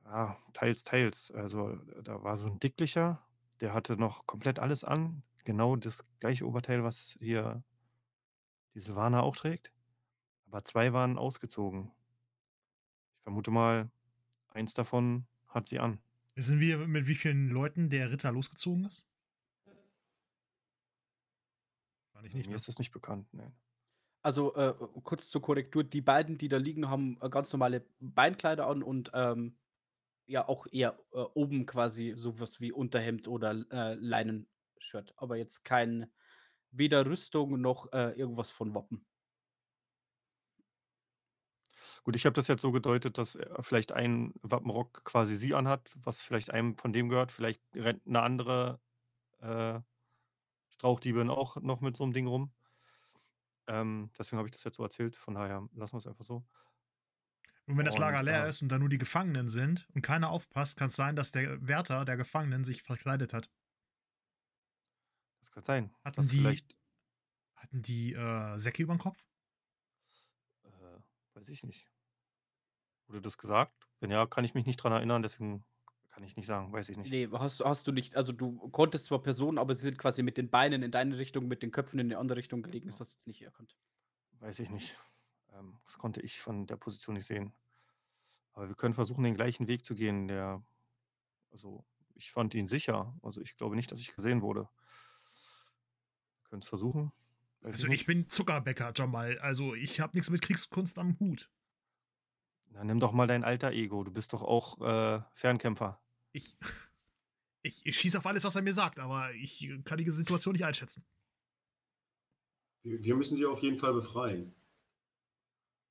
Ja, teils, teils. Also, da war so 'n Dicklicher, der hatte noch komplett alles an, genau das gleiche Oberteil, was hier die Silvaner auch trägt, aber 2 waren ausgezogen. Ich vermute mal, eins davon hat sie an. Wissen wir, mit wie vielen Leuten der Ritter losgezogen ist? Wahrscheinlich nicht, Mir ne? ist das nicht bekannt, ne. Also, äh, kurz zur Korrektur, die beiden, die da liegen, haben, äh, ganz normale Beinkleider an und, ähm, ja auch eher, äh, oben quasi so was wie Unterhemd oder, äh, Leinenshirt, aber jetzt kein weder Rüstung noch, äh, irgendwas von Wappen. Gut, ich habe das jetzt so gedeutet, dass, äh, vielleicht ein Wappenrock quasi sie anhat, was vielleicht einem von dem gehört. Vielleicht rennt 'ne andere, äh, Strauchdiebin auch noch mit so 'nem Ding rum. Ähm, deswegen habe ich das jetzt so erzählt. Von daher lassen wir's einfach so. Und wenn das Lager Und, leer äh ist und da nur die Gefangenen sind und keiner aufpasst, kann's sein, dass der Wärter der Gefangenen sich verkleidet hat. Das kann sein, Hatten dass die vielleicht hatten die, äh, Säcke übern Kopf? Weiß ich nicht. Wurde das gesagt? Wenn ja, kann ich mich nicht dran erinnern, deswegen kann ich nicht sagen, weiß ich nicht. Ne, hast hast du nicht. Also, du konntest zwar Personen, aber sie sind quasi mit den Beinen in deine Richtung, mit den Köpfen in 'ne andere Richtung gelegen. Das hast du jetzt nicht erkannt. Weiß ich nicht. Ähm, das konnte ich von der Position nicht sehen. Aber wir können versuchen, den gleichen Weg zu gehen, der also, ich fand ihn sicher. Also, ich glaube nicht, dass ich gesehen wurde. Wir können's versuchen. Also, ich bin Zuckerbäcker, Jamal. Also, ich habe nix mit Kriegskunst am Hut. Na, nimm doch mal dein Alter Ego. Du bist doch auch, äh, Fernkämpfer. Ich ich ich schieße auf alles, was er mir sagt, aber ich kann die Situation nicht einschätzen. Wir wir müssen sie auf jeden Fall befreien.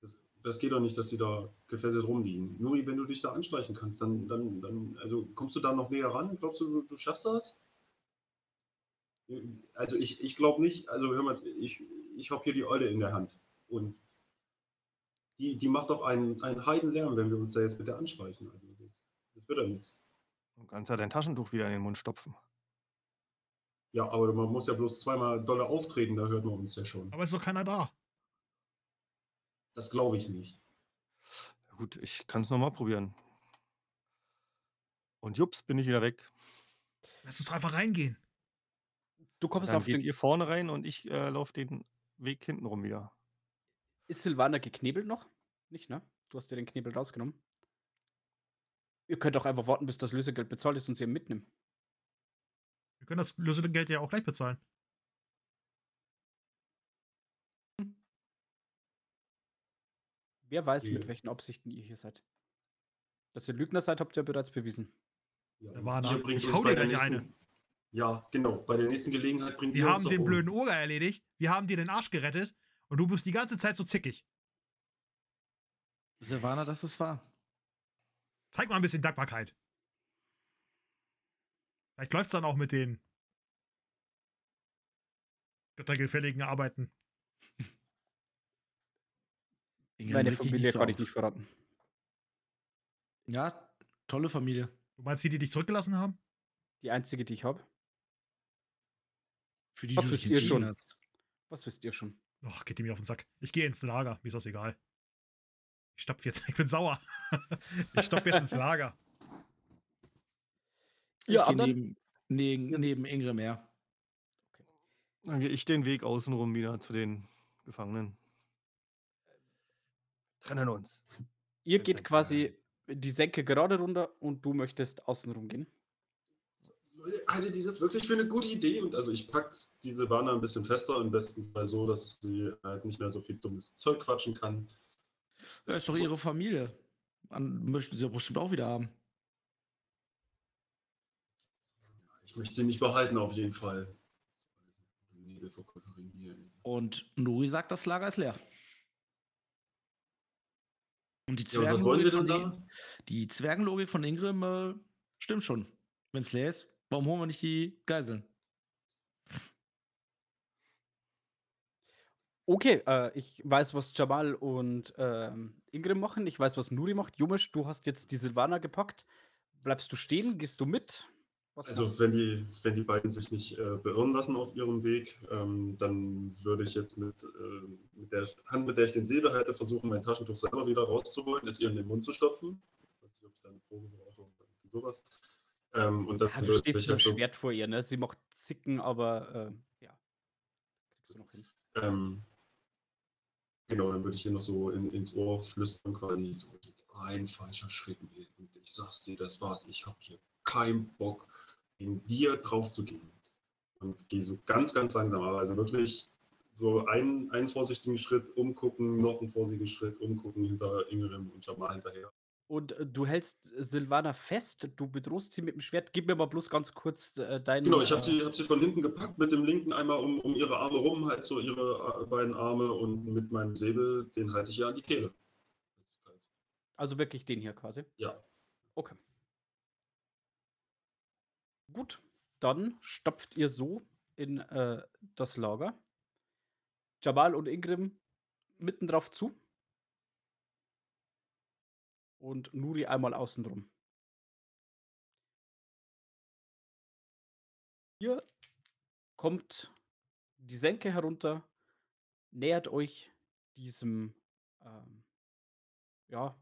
Das das geht doch nicht, dass sie da gefesselt rumliegen. Nuri, wenn du dich da anschleichen kannst, dann dann dann also, kommst du da noch näher ran? Glaubst du, du du schaffst das? Also, ich ich glaube nicht also, hör mal, ich ich habe hier die Eule in der Hand und die die macht doch einen einen Heidenlärm, wenn wir uns da jetzt mit der anschleichen. Also, das das wird ja nix. Du kannst ja dein Taschentuch wieder in den Mund stopfen. Ja, aber man muss ja bloß zweimal dolle auftreten, da hört man uns ja schon. Aber ist doch keiner da. Das glaube ich nicht. Gut, ich kann's noch mal probieren. Und jups, bin ich wieder weg. Lass uns doch einfach reingehen. Du kommst auf den ihr vorne rein und ich, äh, laufe den Weg hinten rum wieder. Ist Silvaner geknebelt noch? Nicht, ne? Du hast dir den Knebel rausgenommen. Ihr könnt auch einfach warten, bis das Lösegeld bezahlt ist und sie mitnehmen. Wir können das Lösegeld ja auch gleich bezahlen. Wer weiß, mit Ja. welchen Absichten ihr hier seid. Dass ihr Lügner seid, habt ihr bereits bewiesen. Ja, Da war ihr einer. bringt Ich uns hau dir gleich nächsten Ja, genau. Bei der nächsten Gelegenheit bringt Wir uns haben den um. blöden Oger erledigt. Wir haben dir den Arsch gerettet. Und du bist die ganze Zeit so zickig. Silvana, das ist wahr. Zeig mal ein bisschen Dankbarkeit. Vielleicht läuft's dann auch mit den göttergefälligen Arbeiten. Meine Familie kann ich nicht verraten. Ja, tolle Familie. Du meinst die, die dich zurückgelassen haben? Die einzige, die ich habe. Für die Was du wisst ihr schon? hast. Was wisst ihr schon? Och, geht die mir auf den Sack. Ich gehe ins Lager. Mir ist das egal. Ich stopf jetzt. Ich bin sauer. ich stopf jetzt ins Lager. Ich gehe anderen? neben, neben, neben Ingrim her. Dann gehe ich den Weg außenrum wieder zu den Gefangenen. Trennen uns. Ihr geht quasi die Senke gerade runter und du möchtest außenrum gehen. Leute, haltet ihr das wirklich für eine gute Idee? Und also ich pack diese Banner ein bisschen fester, im besten Fall so, dass sie halt nicht mehr so viel dummes Zeug quatschen kann. Ja, ist doch ihre Familie. An, möchten sie ja bestimmt auch wieder haben. Ich möchte sie nicht behalten, auf jeden Fall. Und Nuri sagt, das Lager ist leer. Und die Ja, und Zwergenlogik, denn von, da? I- die Zwergenlogik von Ingrim äh, stimmt schon. Wenn es leer ist, warum holen wir nicht die Geiseln? Okay, äh, ich weiß, was Jamal und ähm, Ingrim machen. Ich weiß, was Nuri macht. Jumisch, du hast jetzt die Silvana gepackt. Bleibst du stehen? Gehst du mit? Was Also wenn die, wenn die beiden sich nicht äh, beirren lassen auf ihrem Weg, ähm, dann würde ich jetzt mit, äh, mit der Hand, mit der ich den Säbel halte, versuchen, mein Taschentuch selber wieder rauszuholen, es ihr in den Mund zu stopfen. Ich weiß nicht, ob ich da eine Probe brauche oder sowas. Ähm, und Ja, du stehst ich mit halt dem so, Schwert vor ihr, ne? Sie macht Zicken, aber äh, ja. Kriegst du noch hin. ähm, genau, dann würde ich ihr noch so in, ins Ohr flüstern quasi, so, ein falscher Schritt mehr. Und ich sag's dir, das war's. Ich habe hier keinen Bock, in dir drauf zu gehen. Und gehe so ganz, ganz langsam, aber also wirklich so einen, einen vorsichtigen Schritt umgucken, noch einen vorsichtigen Schritt umgucken hinter Ingrim und Jamal hinterher. Und äh, du hältst Silvana fest, du bedrohst sie mit dem Schwert. Gib mir mal bloß ganz kurz äh, deinen. Genau, ich habe äh, sie, hab sie von hinten gepackt, mit dem linken einmal um, um ihre Arme rum, halt so ihre äh, beiden Arme und mit meinem Säbel, den halte ich ihr an die Kehle. Also wirklich den hier quasi. Ja. Okay. Gut, dann stopft ihr so in äh, das Lager. Jabal und Ingrim mitten drauf zu. Und Nuri einmal außenrum. Hier kommt die Senke herunter, nähert euch diesem, ähm, ja,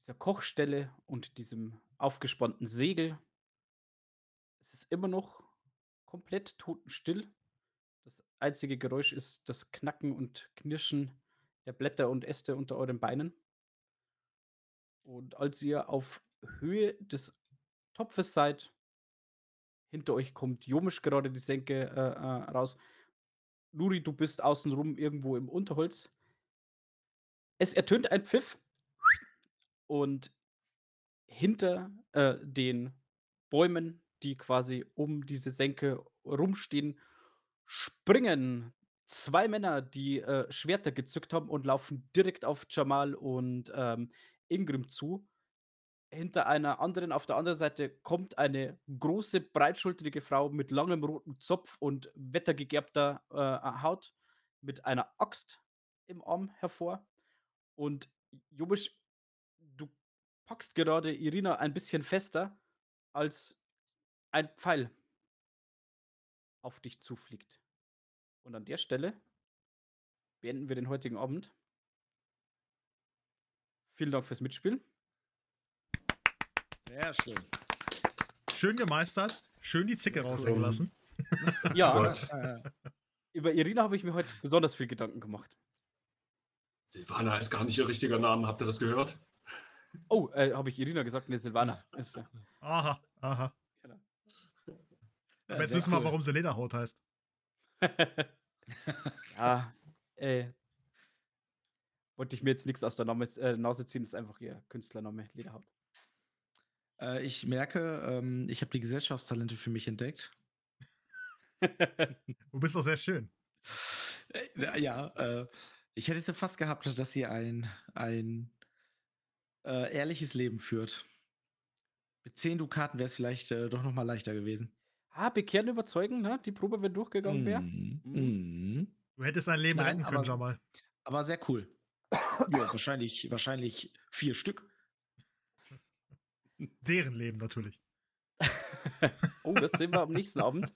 dieser Kochstelle und diesem aufgespannten Segel. Es ist immer noch komplett totenstill. Das einzige Geräusch ist das Knacken und Knirschen der Blätter und Äste unter euren Beinen. Und als ihr auf Höhe des Topfes seid, hinter euch kommt Jomisch gerade die Senke äh, äh, raus. Nuri, du bist außenrum irgendwo im Unterholz. Es ertönt ein Pfiff und hinter äh, den Bäumen, die quasi um diese Senke rumstehen, springen zwei Männer, die äh, Schwerter gezückt haben und laufen direkt auf Jamal und ähm, Ingrim zu. Hinter einer anderen, auf der anderen Seite kommt eine große, breitschultrige Frau mit langem rotem Zopf und wettergegerbter äh, Haut mit einer Axt im Arm hervor. Und Jobisch, du packst gerade Irina ein bisschen fester, als ein Pfeil auf dich zufliegt. Und an der Stelle beenden wir den heutigen Abend. Vielen Dank fürs Mitspielen. Sehr schön. Schön gemeistert. Schön die Zicke raushängen lassen. Ja, Gott. über Irina habe ich mir heute besonders viel Gedanken gemacht. Silvana ist gar nicht ihr richtiger Name. Habt ihr das gehört? Oh, äh, habe ich Irina gesagt? Ne, Silvana. Ist, äh, Aha, aha. Genau. Aber jetzt wissen wir, warum sie Lederhaut heißt. ja, äh, wollte ich mir jetzt nichts aus der Name, äh, Nase ziehen, ist einfach ihr Künstlername, Lederhaut. Äh, ich merke, ähm, ich habe die Gesellschaftstalente für mich entdeckt. Du bist doch sehr schön. Äh, ja, äh, ich hätte es ja fast gehabt, dass sie ein, ein äh, ehrliches Leben führt. Mit 10 Dukaten wäre es vielleicht äh, doch noch mal leichter gewesen. Ah, bekehren überzeugen, ne? Die Probe, wenn durchgegangen wäre. Mhm. Mhm. Mhm. Du hättest dein Leben Nein, retten können, aber- Jamal. Aber sehr cool. Ja, wahrscheinlich, wahrscheinlich vier Stück. Deren Leben natürlich. oh, das sehen wir am nächsten Abend.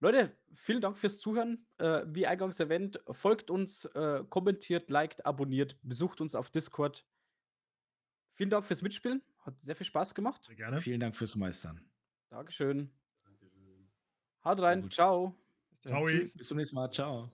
Leute, vielen Dank fürs Zuhören. Äh, wie eingangs erwähnt, folgt uns, äh, kommentiert, liked, abonniert, besucht uns auf Discord. Vielen Dank fürs Mitspielen. Hat sehr viel Spaß gemacht. Sehr gerne. Vielen Dank fürs Meistern. Dankeschön. Dankeschön. Haut rein. Ciao. Ciao. Tschüss. Bis zum nächsten Mal. Ciao.